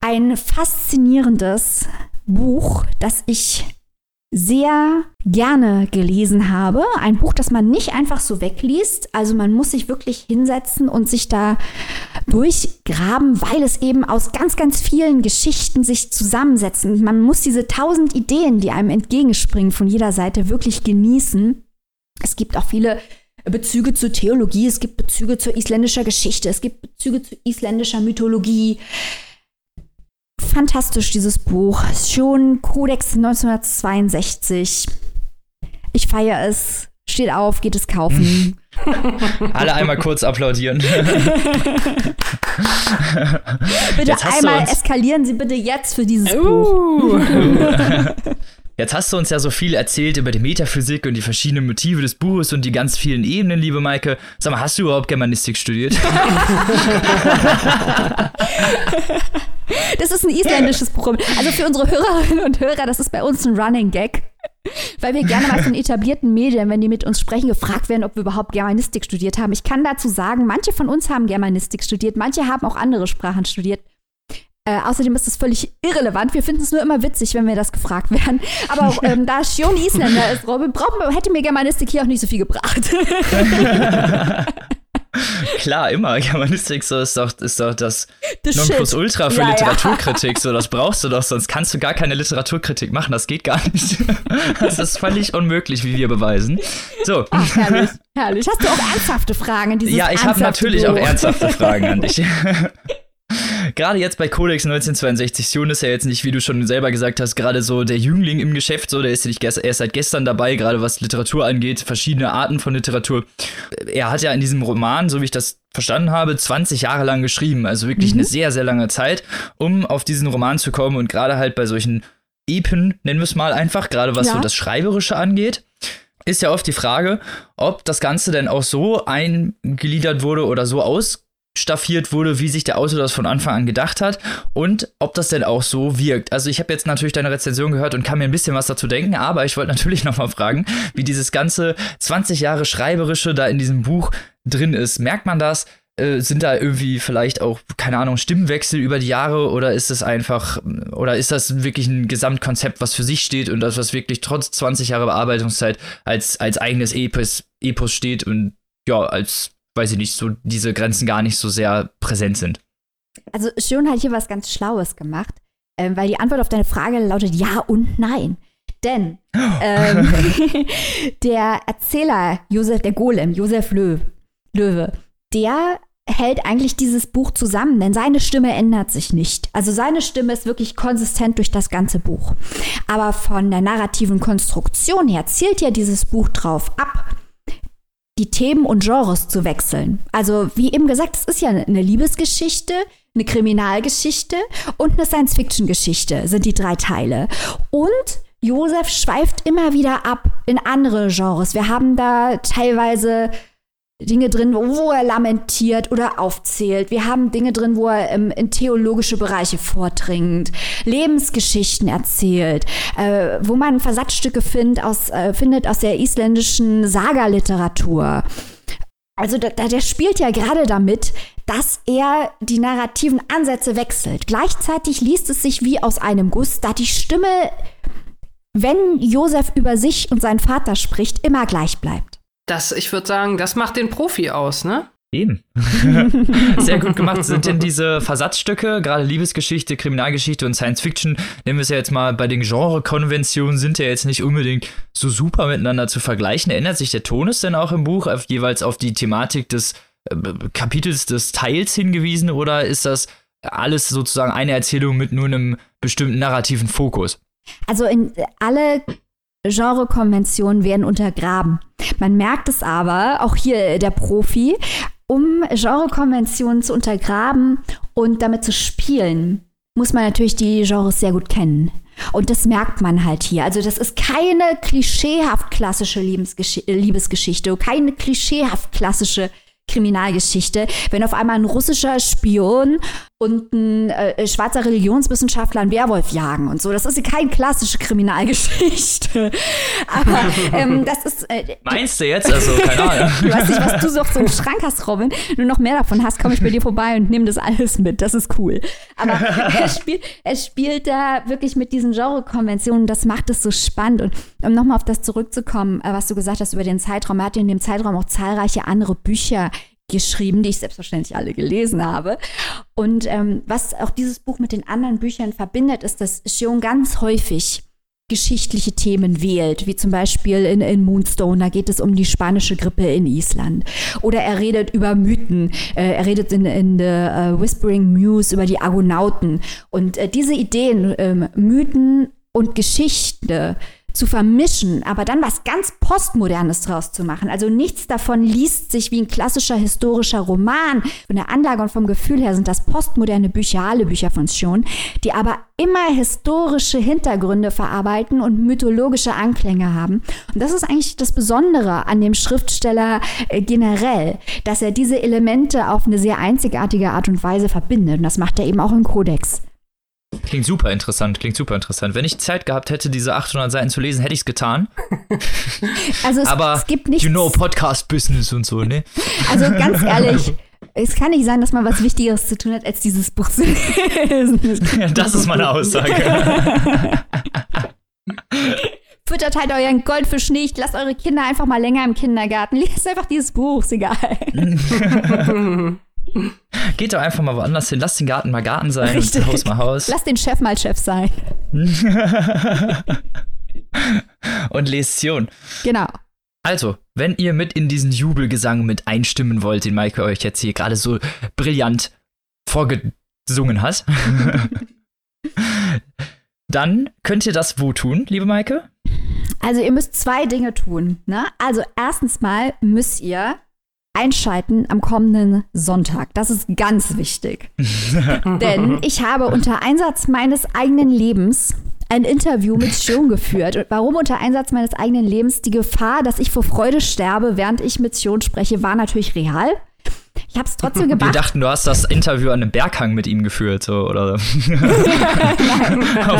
Ein faszinierendes Buch, das ich sehr gerne gelesen habe. Ein Buch, das man nicht einfach so wegliest. Also man muss sich wirklich hinsetzen und sich da durchgraben, weil es eben aus ganz, ganz vielen Geschichten sich zusammensetzen. Man muss diese tausend Ideen, die einem entgegenspringen von jeder Seite, wirklich genießen. Es gibt auch viele Bezüge zur Theologie, es gibt Bezüge zur isländischer Geschichte, es gibt Bezüge zu isländischer Mythologie fantastisch, dieses Buch. Schon Codex 1962. Ich feiere es. Steht auf, geht es kaufen. Alle einmal kurz applaudieren. bitte einmal eskalieren Sie bitte jetzt für dieses uh. Buch. Jetzt hast du uns ja so viel erzählt über die Metaphysik und die verschiedenen Motive des Buches und die ganz vielen Ebenen, liebe Maike. Sag mal, hast du überhaupt Germanistik studiert? Das ist ein isländisches Buch. Also für unsere Hörerinnen und Hörer, das ist bei uns ein Running Gag. Weil wir gerne mal von etablierten Medien, wenn die mit uns sprechen, gefragt werden, ob wir überhaupt Germanistik studiert haben. Ich kann dazu sagen, manche von uns haben Germanistik studiert, manche haben auch andere Sprachen studiert. Äh, außerdem ist das völlig irrelevant. Wir finden es nur immer witzig, wenn wir das gefragt werden. Aber ähm, da Shion Isländer ist, Robin, hätte mir Germanistik hier auch nicht so viel gebracht. Klar, immer. Germanistik so ist doch, ist doch das, das Nonplusultra für ja, Literaturkritik. Ja. So, das brauchst du doch, sonst kannst du gar keine Literaturkritik machen. Das geht gar nicht. Das ist völlig unmöglich, wie wir beweisen. So. Ach, herrlich, herrlich. Hast du auch ernsthafte Fragen in dieses Ja, ich habe natürlich Buch. auch ernsthafte Fragen an dich. gerade jetzt bei Codex 1962, Sion ist ja jetzt nicht, wie du schon selber gesagt hast, gerade so der Jüngling im Geschäft, so, der ist ja nicht erst seit gestern dabei, gerade was Literatur angeht, verschiedene Arten von Literatur. Er hat ja in diesem Roman, so wie ich das verstanden habe, 20 Jahre lang geschrieben, also wirklich mhm. eine sehr, sehr lange Zeit, um auf diesen Roman zu kommen und gerade halt bei solchen Epen, nennen wir es mal einfach, gerade was ja. so das Schreiberische angeht ist ja oft die Frage, ob das Ganze denn auch so eingegliedert wurde oder so aus staffiert wurde, wie sich der Autor das von Anfang an gedacht hat und ob das denn auch so wirkt. Also ich habe jetzt natürlich deine Rezension gehört und kann mir ein bisschen was dazu denken, aber ich wollte natürlich nochmal fragen, wie dieses ganze 20 Jahre Schreiberische da in diesem Buch drin ist. Merkt man das? Äh, sind da irgendwie vielleicht auch, keine Ahnung, Stimmenwechsel über die Jahre oder ist es einfach, oder ist das wirklich ein Gesamtkonzept, was für sich steht und das, was wirklich trotz 20 Jahre Bearbeitungszeit als, als eigenes Epos, Epos steht und ja, als weiß ich nicht, so diese Grenzen gar nicht so sehr präsent sind. Also Schon hat hier was ganz Schlaues gemacht, ähm, weil die Antwort auf deine Frage lautet ja und nein. Denn ähm, der Erzähler Josef, der Golem, Josef Löw, Löwe, der hält eigentlich dieses Buch zusammen, denn seine Stimme ändert sich nicht. Also seine Stimme ist wirklich konsistent durch das ganze Buch. Aber von der narrativen Konstruktion her zielt ja dieses Buch drauf ab, die Themen und Genres zu wechseln. Also wie eben gesagt, es ist ja eine Liebesgeschichte, eine Kriminalgeschichte und eine Science-Fiction-Geschichte sind die drei Teile. Und Josef schweift immer wieder ab in andere Genres. Wir haben da teilweise Dinge drin, wo er lamentiert oder aufzählt. Wir haben Dinge drin, wo er ähm, in theologische Bereiche vordringt, Lebensgeschichten erzählt, äh, wo man Versatzstücke find aus, äh, findet aus der isländischen Saga-Literatur. Also da, der spielt ja gerade damit, dass er die narrativen Ansätze wechselt. Gleichzeitig liest es sich wie aus einem Guss, da die Stimme, wenn Josef über sich und seinen Vater spricht, immer gleich bleibt. Das, ich würde sagen, das macht den Profi aus, ne? Eben. Sehr gut gemacht. Sind denn diese Versatzstücke, gerade Liebesgeschichte, Kriminalgeschichte und Science Fiction, nehmen wir es ja jetzt mal bei den Genre-Konventionen, sind ja jetzt nicht unbedingt so super miteinander zu vergleichen. Ändert sich der Tonus denn auch im Buch auf, jeweils auf die Thematik des äh, Kapitels, des Teils hingewiesen oder ist das alles sozusagen eine Erzählung mit nur einem bestimmten narrativen Fokus? Also in alle Genrekonventionen werden untergraben. Man merkt es aber, auch hier der Profi, um Genrekonventionen zu untergraben und damit zu spielen, muss man natürlich die Genres sehr gut kennen. Und das merkt man halt hier. Also das ist keine klischeehaft klassische Liebesgeschichte, keine klischeehaft klassische Kriminalgeschichte, wenn auf einmal ein russischer Spion und ein äh, schwarzer Religionswissenschaftler einen Werwolf jagen und so. Das ist ja keine klassische Kriminalgeschichte. Aber ähm, das ist. Äh, Meinst du jetzt? Also, keine Ahnung. ich weiß nicht, was du so auf so einem Schrank hast, Robin. Wenn du noch mehr davon hast, komme ich bei dir vorbei und nehme das alles mit. Das ist cool. Aber er spielt, er spielt da wirklich mit diesen Genre-Konventionen. Das macht es so spannend. Und um nochmal auf das zurückzukommen, äh, was du gesagt hast über den Zeitraum, er hat in dem Zeitraum auch zahlreiche andere Bücher geschrieben, die ich selbstverständlich alle gelesen habe. Und ähm, was auch dieses Buch mit den anderen Büchern verbindet, ist, dass Shion ganz häufig geschichtliche Themen wählt, wie zum Beispiel in, in Moonstone, da geht es um die spanische Grippe in Island. Oder er redet über Mythen, äh, er redet in, in The uh, Whispering Muse über die Argonauten. Und äh, diese Ideen, ähm, Mythen und Geschichte, zu vermischen, aber dann was ganz Postmodernes draus zu machen. Also nichts davon liest sich wie ein klassischer historischer Roman. Von der Anlage und vom Gefühl her sind das postmoderne Bücher, alle Bücher von Schon, die aber immer historische Hintergründe verarbeiten und mythologische Anklänge haben. Und das ist eigentlich das Besondere an dem Schriftsteller äh, generell, dass er diese Elemente auf eine sehr einzigartige Art und Weise verbindet. Und das macht er eben auch im Kodex. Klingt super interessant, klingt super interessant. Wenn ich Zeit gehabt hätte, diese 800 Seiten zu lesen, hätte ich es getan. Also es, Aber es gibt nichts. you know Podcast-Business und so, ne? Also ganz ehrlich, es kann nicht sein, dass man was Wichtigeres zu tun hat, als dieses Buch zu lesen. das ist meine Aussage. Füttert halt euren Goldfisch nicht, lasst eure Kinder einfach mal länger im Kindergarten. Lest einfach dieses Buch, ist egal. Geht doch einfach mal woanders hin. Lass den Garten mal Garten sein Richtig. und Haus mal Haus. Lass den Chef mal Chef sein. und Lesion. Genau. Also, wenn ihr mit in diesen Jubelgesang mit einstimmen wollt, den Maike euch jetzt hier gerade so brillant vorgesungen hat, dann könnt ihr das wo tun, liebe Maike? Also ihr müsst zwei Dinge tun. Ne? Also erstens mal müsst ihr einschalten am kommenden Sonntag. Das ist ganz wichtig. Denn ich habe unter Einsatz meines eigenen Lebens ein Interview mit Sion geführt. Und warum unter Einsatz meines eigenen Lebens? Die Gefahr, dass ich vor Freude sterbe, während ich mit Sion spreche, war natürlich real. Ich habe es trotzdem gemacht. Wir dachten, du hast das Interview an einem Berghang mit ihm geführt, so, oder auf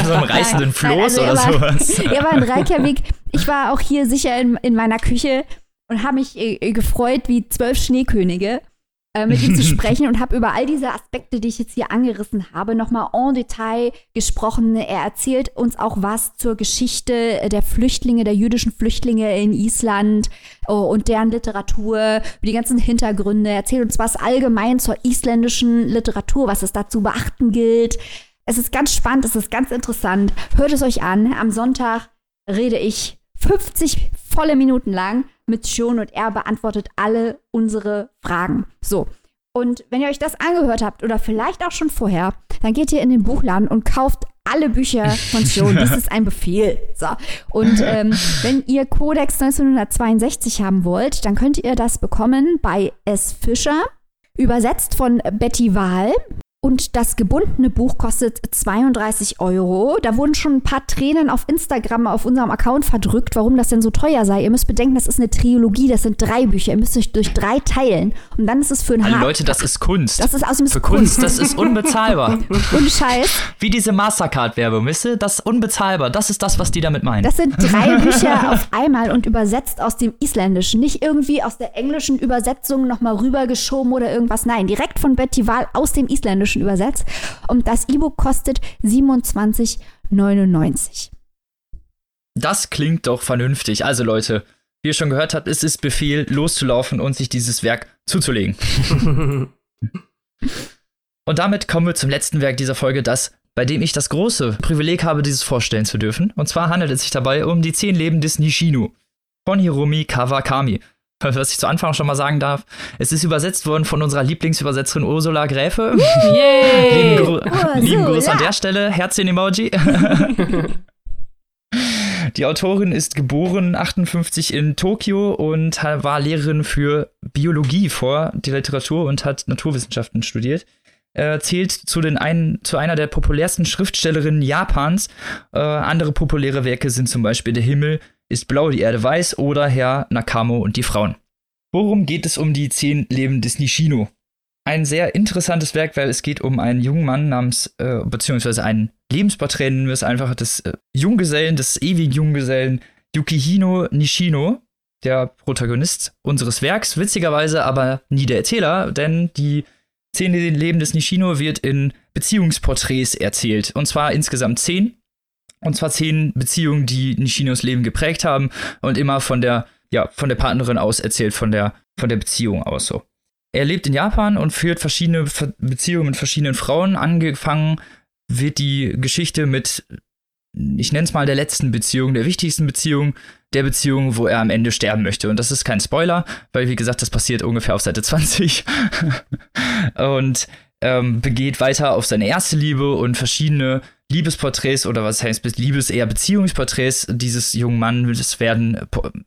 so einem reißenden Floß Nein, also oder er war, sowas. Er war in Reykjavik. Ich war auch hier sicher in, in meiner Küche und habe mich äh, gefreut wie zwölf Schneekönige, äh, mit ihm zu sprechen und habe über all diese Aspekte, die ich jetzt hier angerissen habe, nochmal en Detail gesprochen. Er erzählt uns auch was zur Geschichte der Flüchtlinge, der jüdischen Flüchtlinge in Island oh, und deren Literatur, über die ganzen Hintergründe. Er erzählt uns was allgemein zur isländischen Literatur, was es da zu beachten gilt. Es ist ganz spannend, es ist ganz interessant. Hört es euch an. Am Sonntag rede ich 50 volle Minuten lang mit Schon und er beantwortet alle unsere Fragen. So. Und wenn ihr euch das angehört habt oder vielleicht auch schon vorher, dann geht ihr in den Buchladen und kauft alle Bücher von Schon. Das ist ein Befehl. So. Und ähm, wenn ihr Codex 1962 haben wollt, dann könnt ihr das bekommen bei S. Fischer, übersetzt von Betty Wahl. Und das gebundene Buch kostet 32 Euro. Da wurden schon ein paar Tränen auf Instagram auf unserem Account verdrückt, warum das denn so teuer sei. Ihr müsst bedenken, das ist eine Trilogie, das sind drei Bücher. Ihr müsst euch durch drei teilen. Und dann ist es für ein Also Hard- Leute, das ist Kunst. Das ist außerdem ist Für Kunst, das ist unbezahlbar. Ohne Scheiß. Wie diese Mastercard-Werbung, wisst ihr? Das ist unbezahlbar. Das ist das, was die damit meinen. Das sind drei Bücher auf einmal und übersetzt aus dem Isländischen. Nicht irgendwie aus der englischen Übersetzung nochmal rübergeschoben oder irgendwas. Nein, direkt von Betty Wahl aus dem Isländischen übersetzt. Und das E-Book kostet 27,99. Das klingt doch vernünftig. Also Leute, wie ihr schon gehört habt, es ist Befehl, loszulaufen und sich dieses Werk zuzulegen. Und damit kommen wir zum letzten Werk dieser Folge, das, bei dem ich das große Privileg habe, dieses vorstellen zu dürfen. Und zwar handelt es sich dabei um die zehn Leben des Nishino von Hiromi Kawakami. Was ich zu Anfang schon mal sagen darf, es ist übersetzt worden von unserer Lieblingsübersetzerin Ursula Gräfe. Yay! lieben, Gru lieben Gruß an der Stelle, Herzchen-Emoji. Die Autorin ist geboren 58 in Tokio und war Lehrerin für Biologie vor die Literatur und hat Naturwissenschaften studiert. Äh, zählt zu, den ein, zu einer der populärsten Schriftstellerinnen Japans. Äh, andere populäre Werke sind zum Beispiel Der Himmel ist blau, die Erde weiß oder Herr Nakamo und die Frauen. Worum geht es um die zehn Leben des Nishino? Ein sehr interessantes Werk, weil es geht um einen jungen Mann namens, äh, beziehungsweise ein Lebensporträt, nennen wir es einfach, des äh, Junggesellen, des ewigen Junggesellen Yukihino Nishino, der Protagonist unseres Werks, witzigerweise aber nie der Erzähler, denn die zehn Leben des Nishino wird in Beziehungsporträts erzählt. Und zwar insgesamt zehn. Und zwar zehn Beziehungen, die Nishinos Leben geprägt haben und immer von der, ja, von der Partnerin aus erzählt, von der, von der Beziehung aus so. Er lebt in Japan und führt verschiedene Beziehungen mit verschiedenen Frauen. Angefangen wird die Geschichte mit, ich nenne es mal der letzten Beziehung, der wichtigsten Beziehung, der Beziehung, wo er am Ende sterben möchte. Und das ist kein Spoiler, weil wie gesagt, das passiert ungefähr auf Seite 20. und ähm, begeht weiter auf seine erste Liebe und verschiedene Liebesporträts oder was heißt Liebes eher Beziehungsporträts dieses jungen Mannes werden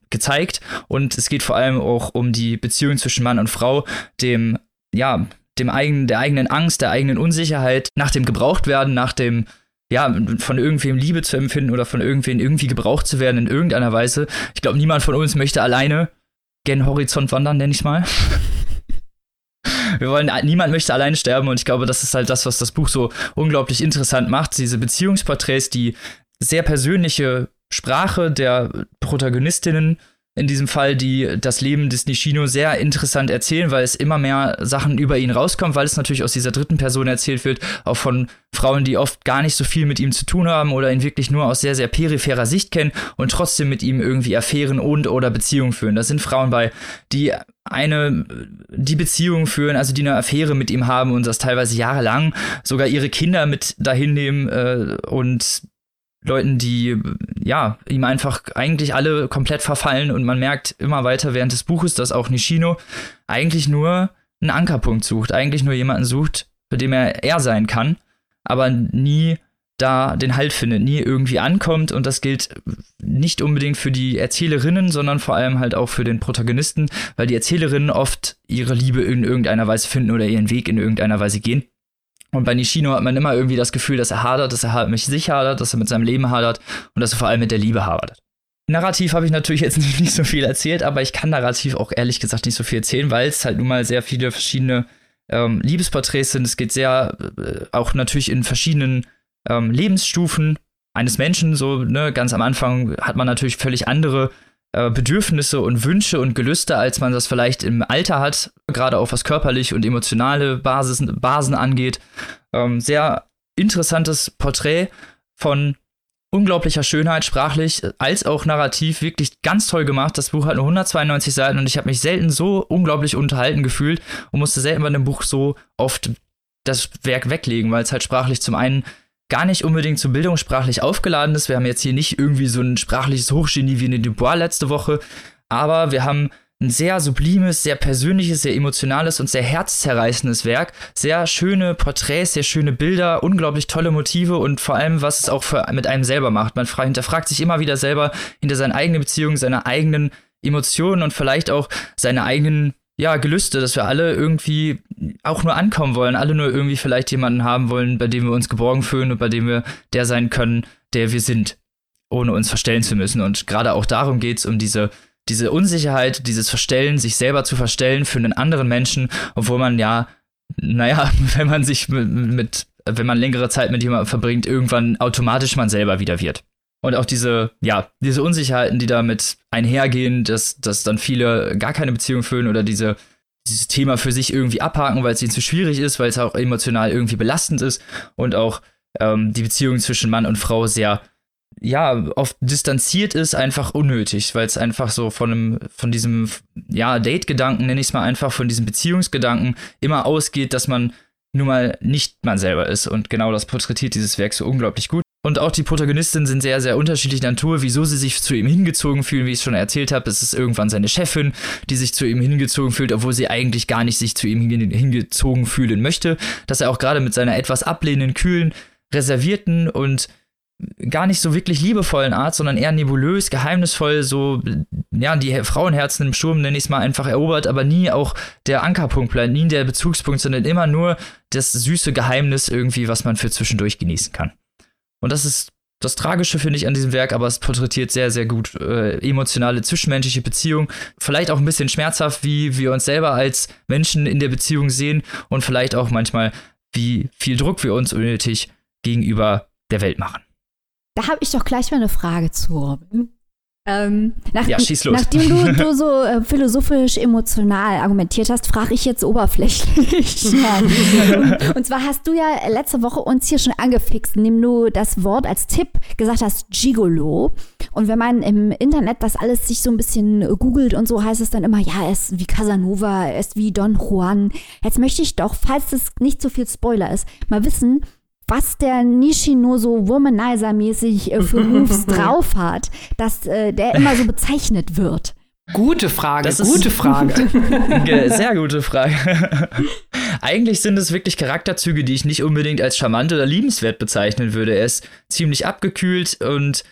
gezeigt und es geht vor allem auch um die Beziehung zwischen Mann und Frau, dem ja, dem eigenen der eigenen Angst, der eigenen Unsicherheit, nach dem Gebrauchtwerden, nach dem ja, von irgendwem Liebe zu empfinden oder von irgendwem irgendwie gebraucht zu werden in irgendeiner Weise. Ich glaube, niemand von uns möchte alleine gen Horizont wandern, nenne ich mal. wir wollen, niemand möchte alleine sterben und ich glaube, das ist halt das, was das Buch so unglaublich interessant macht. Diese Beziehungsporträts, die sehr persönliche Sprache der Protagonistinnen in diesem Fall, die das Leben des Nishino sehr interessant erzählen, weil es immer mehr Sachen über ihn rauskommt, weil es natürlich aus dieser dritten Person erzählt wird, auch von Frauen, die oft gar nicht so viel mit ihm zu tun haben oder ihn wirklich nur aus sehr, sehr peripherer Sicht kennen und trotzdem mit ihm irgendwie Affären und oder Beziehungen führen. Das sind Frauen bei, die eine, die Beziehung führen, also die eine Affäre mit ihm haben und das teilweise jahrelang, sogar ihre Kinder mit dahin nehmen äh, und Leuten, die ja ihm einfach eigentlich alle komplett verfallen und man merkt immer weiter während des Buches, dass auch Nishino eigentlich nur einen Ankerpunkt sucht, eigentlich nur jemanden sucht, für dem er er sein kann, aber nie da den Halt findet, nie irgendwie ankommt und das gilt nicht unbedingt für die Erzählerinnen, sondern vor allem halt auch für den Protagonisten, weil die Erzählerinnen oft ihre Liebe in irgendeiner Weise finden oder ihren Weg in irgendeiner Weise gehen. Und bei Nishino hat man immer irgendwie das Gefühl, dass er hadert, dass er halt mit sich hadert, dass er mit seinem Leben hadert und dass er vor allem mit der Liebe hadert. Narrativ habe ich natürlich jetzt nicht so viel erzählt, aber ich kann narrativ auch ehrlich gesagt nicht so viel erzählen, weil es halt nun mal sehr viele verschiedene ähm, Liebesporträts sind. Es geht sehr äh, auch natürlich in verschiedenen ähm, Lebensstufen eines Menschen. So, ne, ganz am Anfang hat man natürlich völlig andere äh, Bedürfnisse und Wünsche und Gelüste, als man das vielleicht im Alter hat, gerade auch was körperlich und emotionale Basis, Basen angeht. Ähm, sehr interessantes Porträt von unglaublicher Schönheit, sprachlich als auch narrativ, wirklich ganz toll gemacht. Das Buch hat nur 192 Seiten und ich habe mich selten so unglaublich unterhalten gefühlt und musste selten bei einem Buch so oft das Werk weglegen, weil es halt sprachlich zum einen gar nicht unbedingt so bildungssprachlich aufgeladen ist. Wir haben jetzt hier nicht irgendwie so ein sprachliches Hochgenie wie in Dubois letzte Woche, aber wir haben ein sehr sublimes, sehr persönliches, sehr emotionales und sehr herzzerreißendes Werk. Sehr schöne Porträts, sehr schöne Bilder, unglaublich tolle Motive und vor allem, was es auch für, mit einem selber macht. Man hinterfragt sich immer wieder selber hinter seinen eigenen Beziehungen, seine eigenen Emotionen und vielleicht auch seine eigenen ja, Gelüste, dass wir alle irgendwie auch nur ankommen wollen, alle nur irgendwie vielleicht jemanden haben wollen, bei dem wir uns geborgen fühlen und bei dem wir der sein können, der wir sind, ohne uns verstellen zu müssen. Und gerade auch darum geht es, um diese, diese Unsicherheit, dieses Verstellen, sich selber zu verstellen für einen anderen Menschen, obwohl man ja, naja, wenn man sich mit, mit wenn man längere Zeit mit jemandem verbringt, irgendwann automatisch man selber wieder wird. Und auch diese, ja, diese Unsicherheiten, die damit einhergehen, dass, dass dann viele gar keine Beziehung führen oder diese, dieses Thema für sich irgendwie abhaken, weil es ihnen zu schwierig ist, weil es auch emotional irgendwie belastend ist und auch ähm, die Beziehung zwischen Mann und Frau sehr ja, oft distanziert ist, einfach unnötig, weil es einfach so von einem, von diesem, ja, Date-Gedanken, nenne ich es mal einfach, von diesem Beziehungsgedanken immer ausgeht, dass man nun mal nicht man selber ist. Und genau das porträtiert dieses Werk so unglaublich gut. Und auch die Protagonistinnen sind sehr, sehr unterschiedlicher Natur, wieso sie sich zu ihm hingezogen fühlen, wie ich es schon erzählt habe. Es ist irgendwann seine Chefin, die sich zu ihm hingezogen fühlt, obwohl sie eigentlich gar nicht sich zu ihm hingezogen fühlen möchte. Dass er auch gerade mit seiner etwas ablehnenden, kühlen, reservierten und gar nicht so wirklich liebevollen Art, sondern eher nebulös, geheimnisvoll, so, ja, die Frauenherzen im Sturm, nenne ich es mal, einfach erobert, aber nie auch der Ankerpunkt bleibt, nie der Bezugspunkt, sondern immer nur das süße Geheimnis irgendwie, was man für zwischendurch genießen kann. Und das ist das Tragische, finde ich, an diesem Werk, aber es porträtiert sehr, sehr gut äh, emotionale zwischenmenschliche Beziehungen. Vielleicht auch ein bisschen schmerzhaft, wie wir uns selber als Menschen in der Beziehung sehen und vielleicht auch manchmal, wie viel Druck wir uns unnötig gegenüber der Welt machen. Da habe ich doch gleich mal eine Frage zu, Robin. Ähm, nach, ja, schieß los. Nachdem du, du so äh, philosophisch emotional argumentiert hast, frage ich jetzt oberflächlich. und, und, zwar hast du ja letzte Woche uns hier schon angefixt, indem du das Wort als Tipp gesagt hast, Gigolo. Und wenn man im Internet das alles sich so ein bisschen googelt und so, heißt es dann immer, ja, er ist wie Casanova, er ist wie Don Juan. Jetzt möchte ich doch, falls es nicht so viel Spoiler ist, mal wissen, was der Nishino so Womanizer-mäßig äh, für Moves drauf hat, dass äh, der immer so bezeichnet wird. Gute Frage, das gute Frage. Sehr gute Frage. Eigentlich sind es wirklich Charakterzüge, die ich nicht unbedingt als charmant oder liebenswert bezeichnen würde. Er ist ziemlich abgekühlt und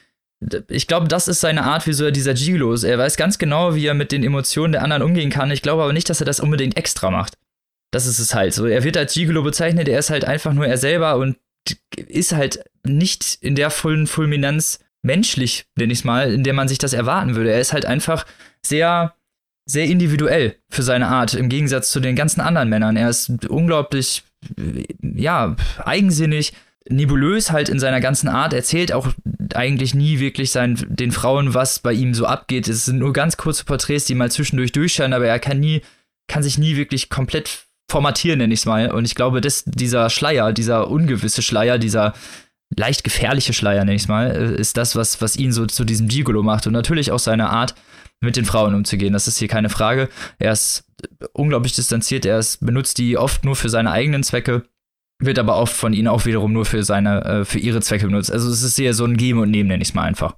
ich glaube, das ist seine Art, wie so dieser Gigolo ist. Er weiß ganz genau, wie er mit den Emotionen der anderen umgehen kann. Ich glaube aber nicht, dass er das unbedingt extra macht. Das ist es halt so. Er wird als Gigolo bezeichnet, er ist halt einfach nur er selber und ist halt nicht in der vollen Fulminanz menschlich, nenne ich es mal, in der man sich das erwarten würde. Er ist halt einfach sehr, sehr individuell für seine Art, im Gegensatz zu den ganzen anderen Männern. Er ist unglaublich, ja, eigensinnig, nebulös halt in seiner ganzen Art, erzählt auch eigentlich nie wirklich seinen, den Frauen, was bei ihm so abgeht. Es sind nur ganz kurze Porträts, die mal zwischendurch durchscheinen, aber er kann nie, kann sich nie wirklich komplett formatieren, nenne ich es mal. Und ich glaube, dass dieser Schleier, dieser ungewisse Schleier, dieser leicht gefährliche Schleier, nenne ich es mal, äh, ist das, was, was ihn so zu diesem Gigolo macht. Und natürlich auch seine Art, mit den Frauen umzugehen. Das ist hier keine Frage. Er ist unglaublich distanziert. Er ist, benutzt die oft nur für seine eigenen Zwecke, wird aber oft von ihnen auch wiederum nur für seine, äh, für ihre Zwecke benutzt. Also es ist eher so ein Geben und Nehmen, nenne ich es mal einfach.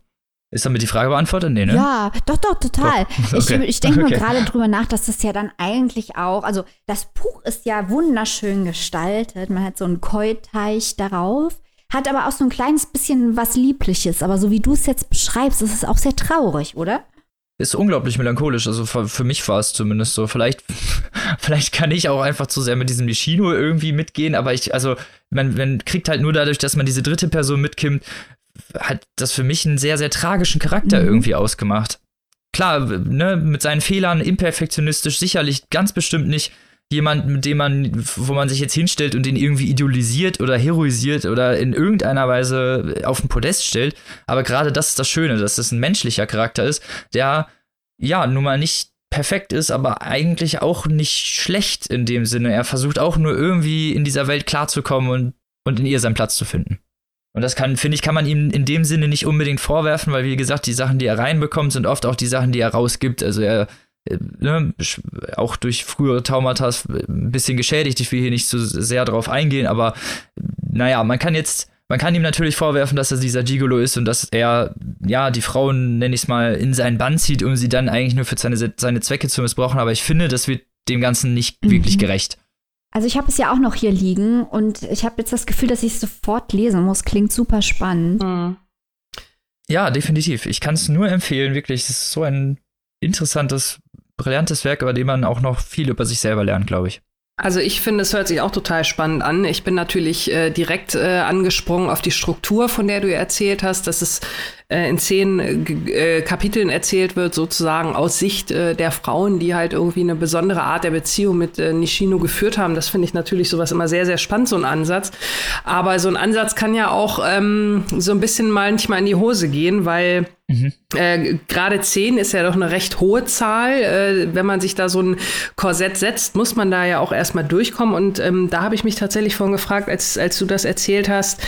Ist damit die Frage beantwortet? Nee, ne? Ja, doch, doch, total. Doch. Okay. Ich, ich denke okay. nur gerade drüber nach, dass das ja dann eigentlich auch, also das Buch ist ja wunderschön gestaltet. Man hat so einen Koi-Teich darauf, hat aber auch so ein kleines bisschen was Liebliches. Aber so wie du es jetzt beschreibst, ist es auch sehr traurig, oder? Ist unglaublich melancholisch. Also für, für mich war es zumindest so. Vielleicht, vielleicht kann ich auch einfach zu sehr mit diesem Nishino irgendwie mitgehen, aber ich, also man, man kriegt halt nur dadurch, dass man diese dritte Person mitkimmt, hat das für mich einen sehr, sehr tragischen Charakter mhm. irgendwie ausgemacht. Klar, ne, mit seinen Fehlern, imperfektionistisch, sicherlich ganz bestimmt nicht jemand, mit dem man, wo man sich jetzt hinstellt und den irgendwie idealisiert oder heroisiert oder in irgendeiner Weise auf den Podest stellt. Aber gerade das ist das Schöne, dass das ein menschlicher Charakter ist, der ja nun mal nicht perfekt ist, aber eigentlich auch nicht schlecht in dem Sinne. Er versucht auch nur irgendwie in dieser Welt klarzukommen und, und in ihr seinen Platz zu finden. Und das kann, finde ich, kann man ihm in dem Sinne nicht unbedingt vorwerfen, weil, wie gesagt, die Sachen, die er reinbekommt, sind oft auch die Sachen, die er rausgibt. Also er, äh, ne, auch durch frühere Traumata ein bisschen geschädigt. Ich will hier nicht so sehr drauf eingehen, aber naja, man kann jetzt, man kann ihm natürlich vorwerfen, dass er dieser Gigolo ist und dass er, ja, die Frauen, nenne ich es mal, in seinen Bann zieht, um sie dann eigentlich nur für seine, seine Zwecke zu missbrauchen. Aber ich finde, das wird dem Ganzen nicht mhm. wirklich gerecht. Also ich habe es ja auch noch hier liegen und ich habe jetzt das Gefühl, dass ich es sofort lesen muss. Klingt super spannend. Mhm. Ja, definitiv. Ich kann es nur empfehlen, wirklich. Es ist so ein interessantes, brillantes Werk, über dem man auch noch viel über sich selber lernt, glaube ich. Also ich finde, es hört sich auch total spannend an. Ich bin natürlich äh, direkt äh, angesprungen auf die Struktur, von der du erzählt hast, dass es äh, in zehn äh, Kapiteln erzählt wird, sozusagen aus Sicht äh, der Frauen, die halt irgendwie eine besondere Art der Beziehung mit äh, Nishino geführt haben. Das finde ich natürlich sowas immer sehr, sehr spannend, so ein Ansatz. Aber so ein Ansatz kann ja auch ähm, so ein bisschen manchmal in die Hose gehen, weil Mhm. Äh, Gerade 10 ist ja doch eine recht hohe Zahl. Äh, wenn man sich da so ein Korsett setzt, muss man da ja auch erstmal durchkommen. Und ähm, da habe ich mich tatsächlich vorhin gefragt, als, als du das erzählt hast,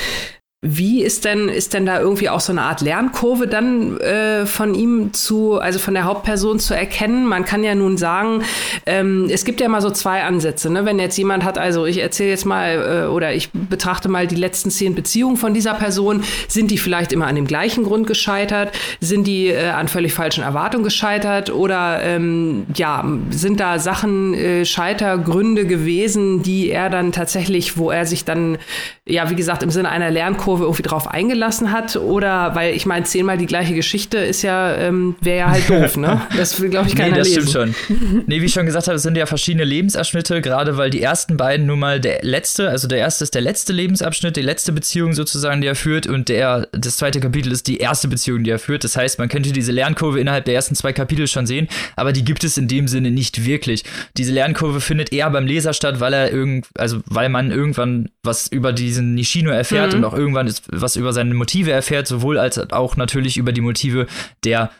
wie ist denn, ist denn da irgendwie auch so eine Art Lernkurve dann äh, von ihm zu, also von der Hauptperson zu erkennen? Man kann ja nun sagen, ähm, es gibt ja mal so zwei Ansätze. Ne? Wenn jetzt jemand hat, also ich erzähle jetzt mal äh, oder ich betrachte mal die letzten zehn Beziehungen von dieser Person, sind die vielleicht immer an dem gleichen Grund gescheitert? Sind die äh, an völlig falschen Erwartungen gescheitert? Oder ähm, ja, sind da Sachen, äh, Scheitergründe gewesen, die er dann tatsächlich, wo er sich dann, ja, wie gesagt, im Sinne einer Lernkurve Kurve irgendwie drauf eingelassen hat oder weil ich meine, zehnmal die gleiche Geschichte ist ja, ähm, wäre ja halt doof, ne? Das will, glaube ich, keiner Nee, das lesen. stimmt schon. Nee, wie ich schon gesagt habe, es sind ja verschiedene Lebensabschnitte, gerade weil die ersten beiden nun mal der letzte, also der erste ist der letzte Lebensabschnitt, die letzte Beziehung sozusagen, die er führt und der, das zweite Kapitel ist die erste Beziehung, die er führt. Das heißt, man könnte diese Lernkurve innerhalb der ersten zwei Kapitel schon sehen, aber die gibt es in dem Sinne nicht wirklich. Diese Lernkurve findet eher beim Leser statt, weil er irgend, also weil man irgendwann was über diesen Nishino erfährt Mhm. und auch irgendwann ist, was über seine Motive erfährt, sowohl als auch natürlich über die Motive der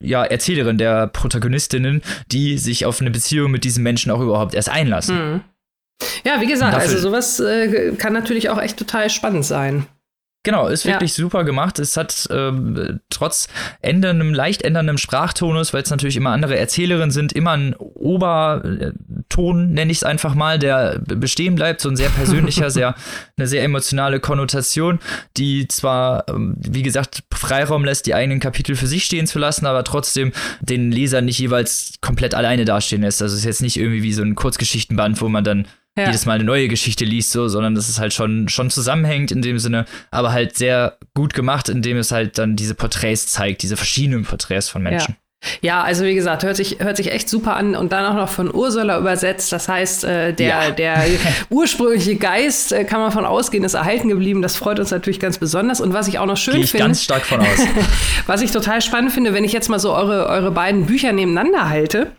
ja, Erzählerin, der Protagonistinnen, die sich auf eine Beziehung mit diesem Menschen auch überhaupt erst einlassen. Mhm. Ja, wie gesagt, Dafür- also sowas äh, kann natürlich auch echt total spannend sein. Genau, ist Ja. wirklich super gemacht. Es hat ähm, trotz änderndem, leicht änderndem Sprachtonus, weil es natürlich immer andere Erzählerinnen sind, immer ein Oberton, nenne ich es einfach mal, der bestehen bleibt, so ein sehr persönlicher, sehr, eine sehr emotionale Konnotation, die zwar, ähm, wie gesagt, Freiraum lässt, die eigenen Kapitel für sich stehen zu lassen, aber trotzdem den Leser nicht jeweils komplett alleine dastehen lässt. Also es ist jetzt nicht irgendwie wie so ein Kurzgeschichtenband, wo man dann Ja. jedes Mal eine neue Geschichte liest, so, sondern das ist halt schon, schon zusammenhängt in dem Sinne, aber halt sehr gut gemacht, indem es halt dann diese Porträts zeigt, diese verschiedenen Porträts von Menschen. Ja, also wie gesagt, hört sich, hört sich echt super an und dann auch noch von Ursula übersetzt. Das heißt, äh, der, Ja. der ursprüngliche Geist, äh, kann man von ausgehen, ist erhalten geblieben. Das freut uns natürlich ganz besonders. Und was ich auch noch schön Gehe ich finde, ganz stark von aus. was ich total spannend finde, wenn ich jetzt mal so eure, eure beiden Bücher nebeneinander halte,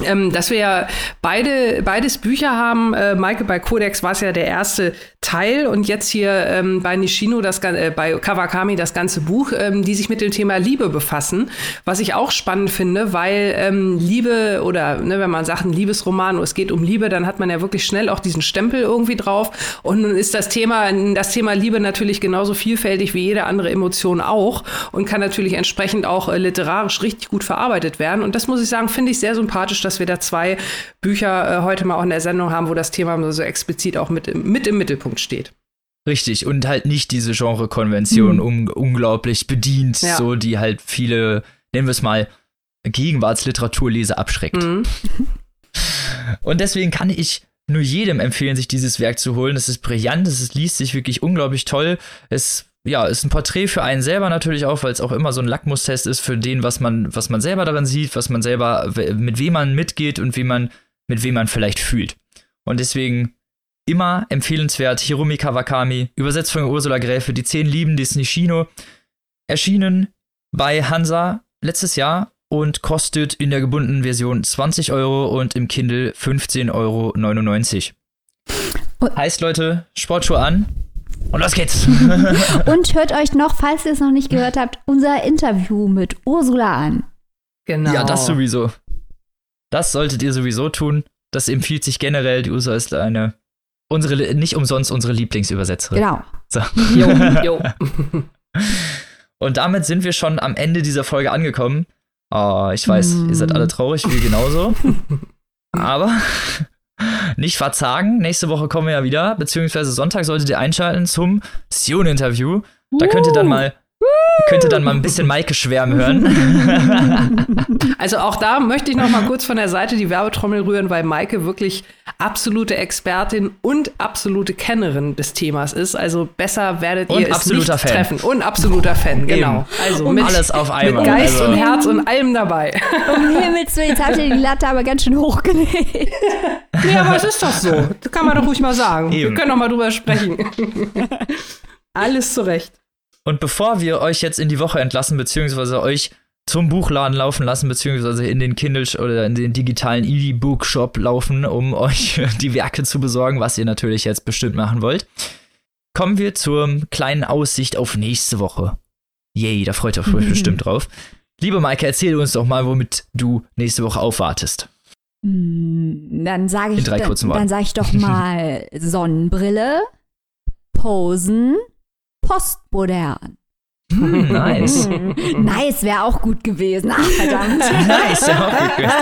ähm, dass wir ja beide, beides Bücher haben. Äh, Maike bei Codex war es ja der erste Teil und jetzt hier ähm, bei Nishino, das, äh, bei Kawakami das ganze Buch, ähm, die sich mit dem Thema Liebe befassen. Was ich auch spannend finde, weil ähm, Liebe oder ne, wenn man sagt, ein Liebesroman, es geht um Liebe, dann hat man ja wirklich schnell auch diesen Stempel irgendwie drauf. Und nun ist das Thema, das Thema Liebe natürlich genauso vielfältig wie jede andere Emotion auch und kann natürlich entsprechend auch äh, literarisch richtig gut verarbeitet werden. Und das muss ich sagen, finde ich sehr sympathisch, dass wir da zwei Bücher äh, heute mal auch in der Sendung haben, wo das Thema so explizit auch mit, im- mit im Mittelpunkt steht. Richtig, und halt nicht diese Genre-Konvention um, unglaublich bedient, Ja. so die halt viele, nennen wir es mal, Gegenwartsliteraturleser abschreckt. Mhm. Und deswegen kann ich nur jedem empfehlen, sich dieses Werk zu holen. Es ist brillant, es liest sich wirklich unglaublich toll. Es ja, ist ein Porträt für einen selber natürlich auch, weil es auch immer so ein Lackmustest ist für den, was man, was man selber darin sieht, was man selber, mit wem man mitgeht und wie man, mit wem man vielleicht fühlt. Und deswegen immer empfehlenswert Hiromi Kawakami, übersetzt von Ursula Gräfe, die zehn Lieben des Nishino, erschienen bei Hansa letztes Jahr und kostet in der gebundenen Version 20 Euro und im Kindle 15,99 Euro. Und- Heißt, Leute, Sportschuhe an und los geht's. Und hört euch noch, falls ihr es noch nicht gehört habt, unser Interview mit Ursula an. Genau. Ja, das sowieso. Das solltet ihr sowieso tun. Das empfiehlt sich generell. Die Ursula ist eine, unsere, nicht umsonst unsere Lieblingsübersetzerin. Genau. So. Jo, jo. Und damit sind wir schon am Ende dieser Folge angekommen. Oh, ich weiß, Mm. ihr seid alle traurig, wir genauso. Aber nicht verzagen. Nächste Woche kommen wir ja wieder, beziehungsweise Sonntag solltet ihr einschalten zum Sion-Interview. Da könnt ihr dann mal, könnt ihr dann mal ein bisschen Maike schwärmen hören. Also auch da möchte ich noch mal kurz von der Seite die Werbetrommel rühren, weil Maike wirklich absolute Expertin und absolute Kennerin des Themas ist. Also besser werdet Und ihr es absoluter nicht Fan. treffen. Und absoluter Fan, genau. Eben. Also Und mit, alles auf mit einmal. Geist Also- und Herz und allem dabei. Um Himmels Willen, jetzt habt ihr die Latte aber ganz schön hochgelegt. nee, aber es ist doch so. Das kann man doch ruhig mal sagen. Eben. Wir können doch mal drüber sprechen. Alles zurecht. Und bevor wir euch jetzt in die Woche entlassen, beziehungsweise euch zum Buchladen laufen lassen, beziehungsweise in den Kindle oder in den digitalen E-Book-Shop laufen, um euch die Werke zu besorgen, was ihr natürlich jetzt bestimmt machen wollt, kommen wir zur kleinen Aussicht auf nächste Woche. Yay, da freut ihr euch bestimmt drauf. Liebe Maike, erzähl uns doch mal, womit du nächste Woche aufwartest. Hm, Dann sage ich, In drei dann, kurzen Worten. dann sag ich doch mal Sonnenbrille, Posen, postmodern. Hm, nice. nice wäre auch gut gewesen. Ach, verdammt. nice, ja auch gut gewesen.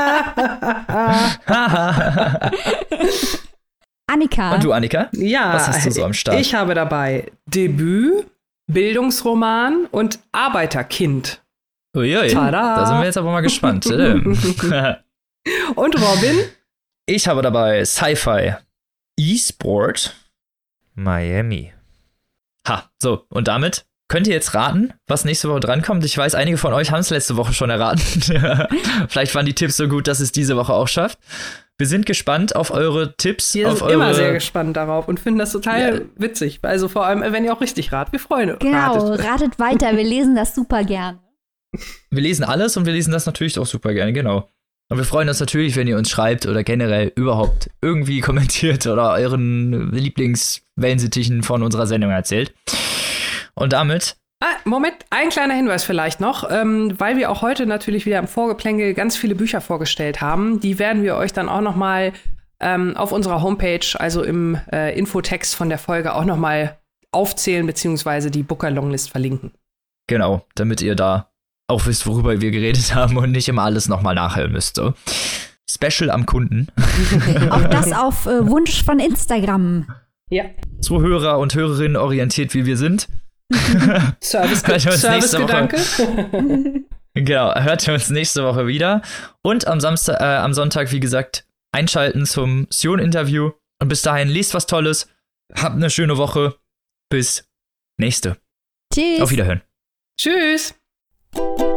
Annika. Und du, Annika? Ja, Was hast du so am Start? ich habe dabei Debüt, Bildungsroman und Arbeiterkind. Uiui, Tada. da sind wir jetzt aber mal gespannt. Und Robin? ich habe dabei Sci-Fi, E-Sport, Miami. Ha, so, und damit könnt ihr jetzt raten, was nächste Woche drankommt. Ich weiß, einige von euch haben es letzte Woche schon erraten. Vielleicht waren die Tipps so gut, dass es diese Woche auch schafft. Wir sind gespannt auf eure Tipps. Wir auf sind eure immer sehr gespannt darauf und finden das total Ja. witzig. Also vor allem, wenn ihr auch richtig ratet. Wir freuen uns. Genau, Ratet. ratet weiter. Wir lesen das super gern. Wir lesen alles und wir lesen das natürlich auch super gerne, genau. Und wir freuen uns natürlich, wenn ihr uns schreibt oder generell überhaupt irgendwie kommentiert oder euren Lieblingswellensittichen von unserer Sendung erzählt. Und damit, Ah, Moment, ein kleiner Hinweis vielleicht noch, ähm, weil wir auch heute natürlich wieder im Vorgeplänkel ganz viele Bücher vorgestellt haben. Die werden wir euch dann auch noch mal ähm, auf unserer Homepage, also im äh, Infotext von der Folge, auch noch mal aufzählen beziehungsweise die Booker Longlist verlinken. genau, damit ihr da auch wisst, worüber wir geredet haben und nicht immer alles nochmal nachhören müsst. So. Special am Kunden. Auch das auf äh, Wunsch von Instagram. Ja. So Hörer und Hörerinnen orientiert, wie wir sind. Service Hört ihr uns nächste Servicegedanke. Genau, hört ihr uns nächste Woche wieder. Und am Samstag, äh, am Sonntag, wie gesagt, einschalten zum Sion-Interview. Und bis dahin, liest was Tolles. Habt eine schöne Woche. Bis nächste. Tschüss. Auf Wiederhören. Tschüss. Thank you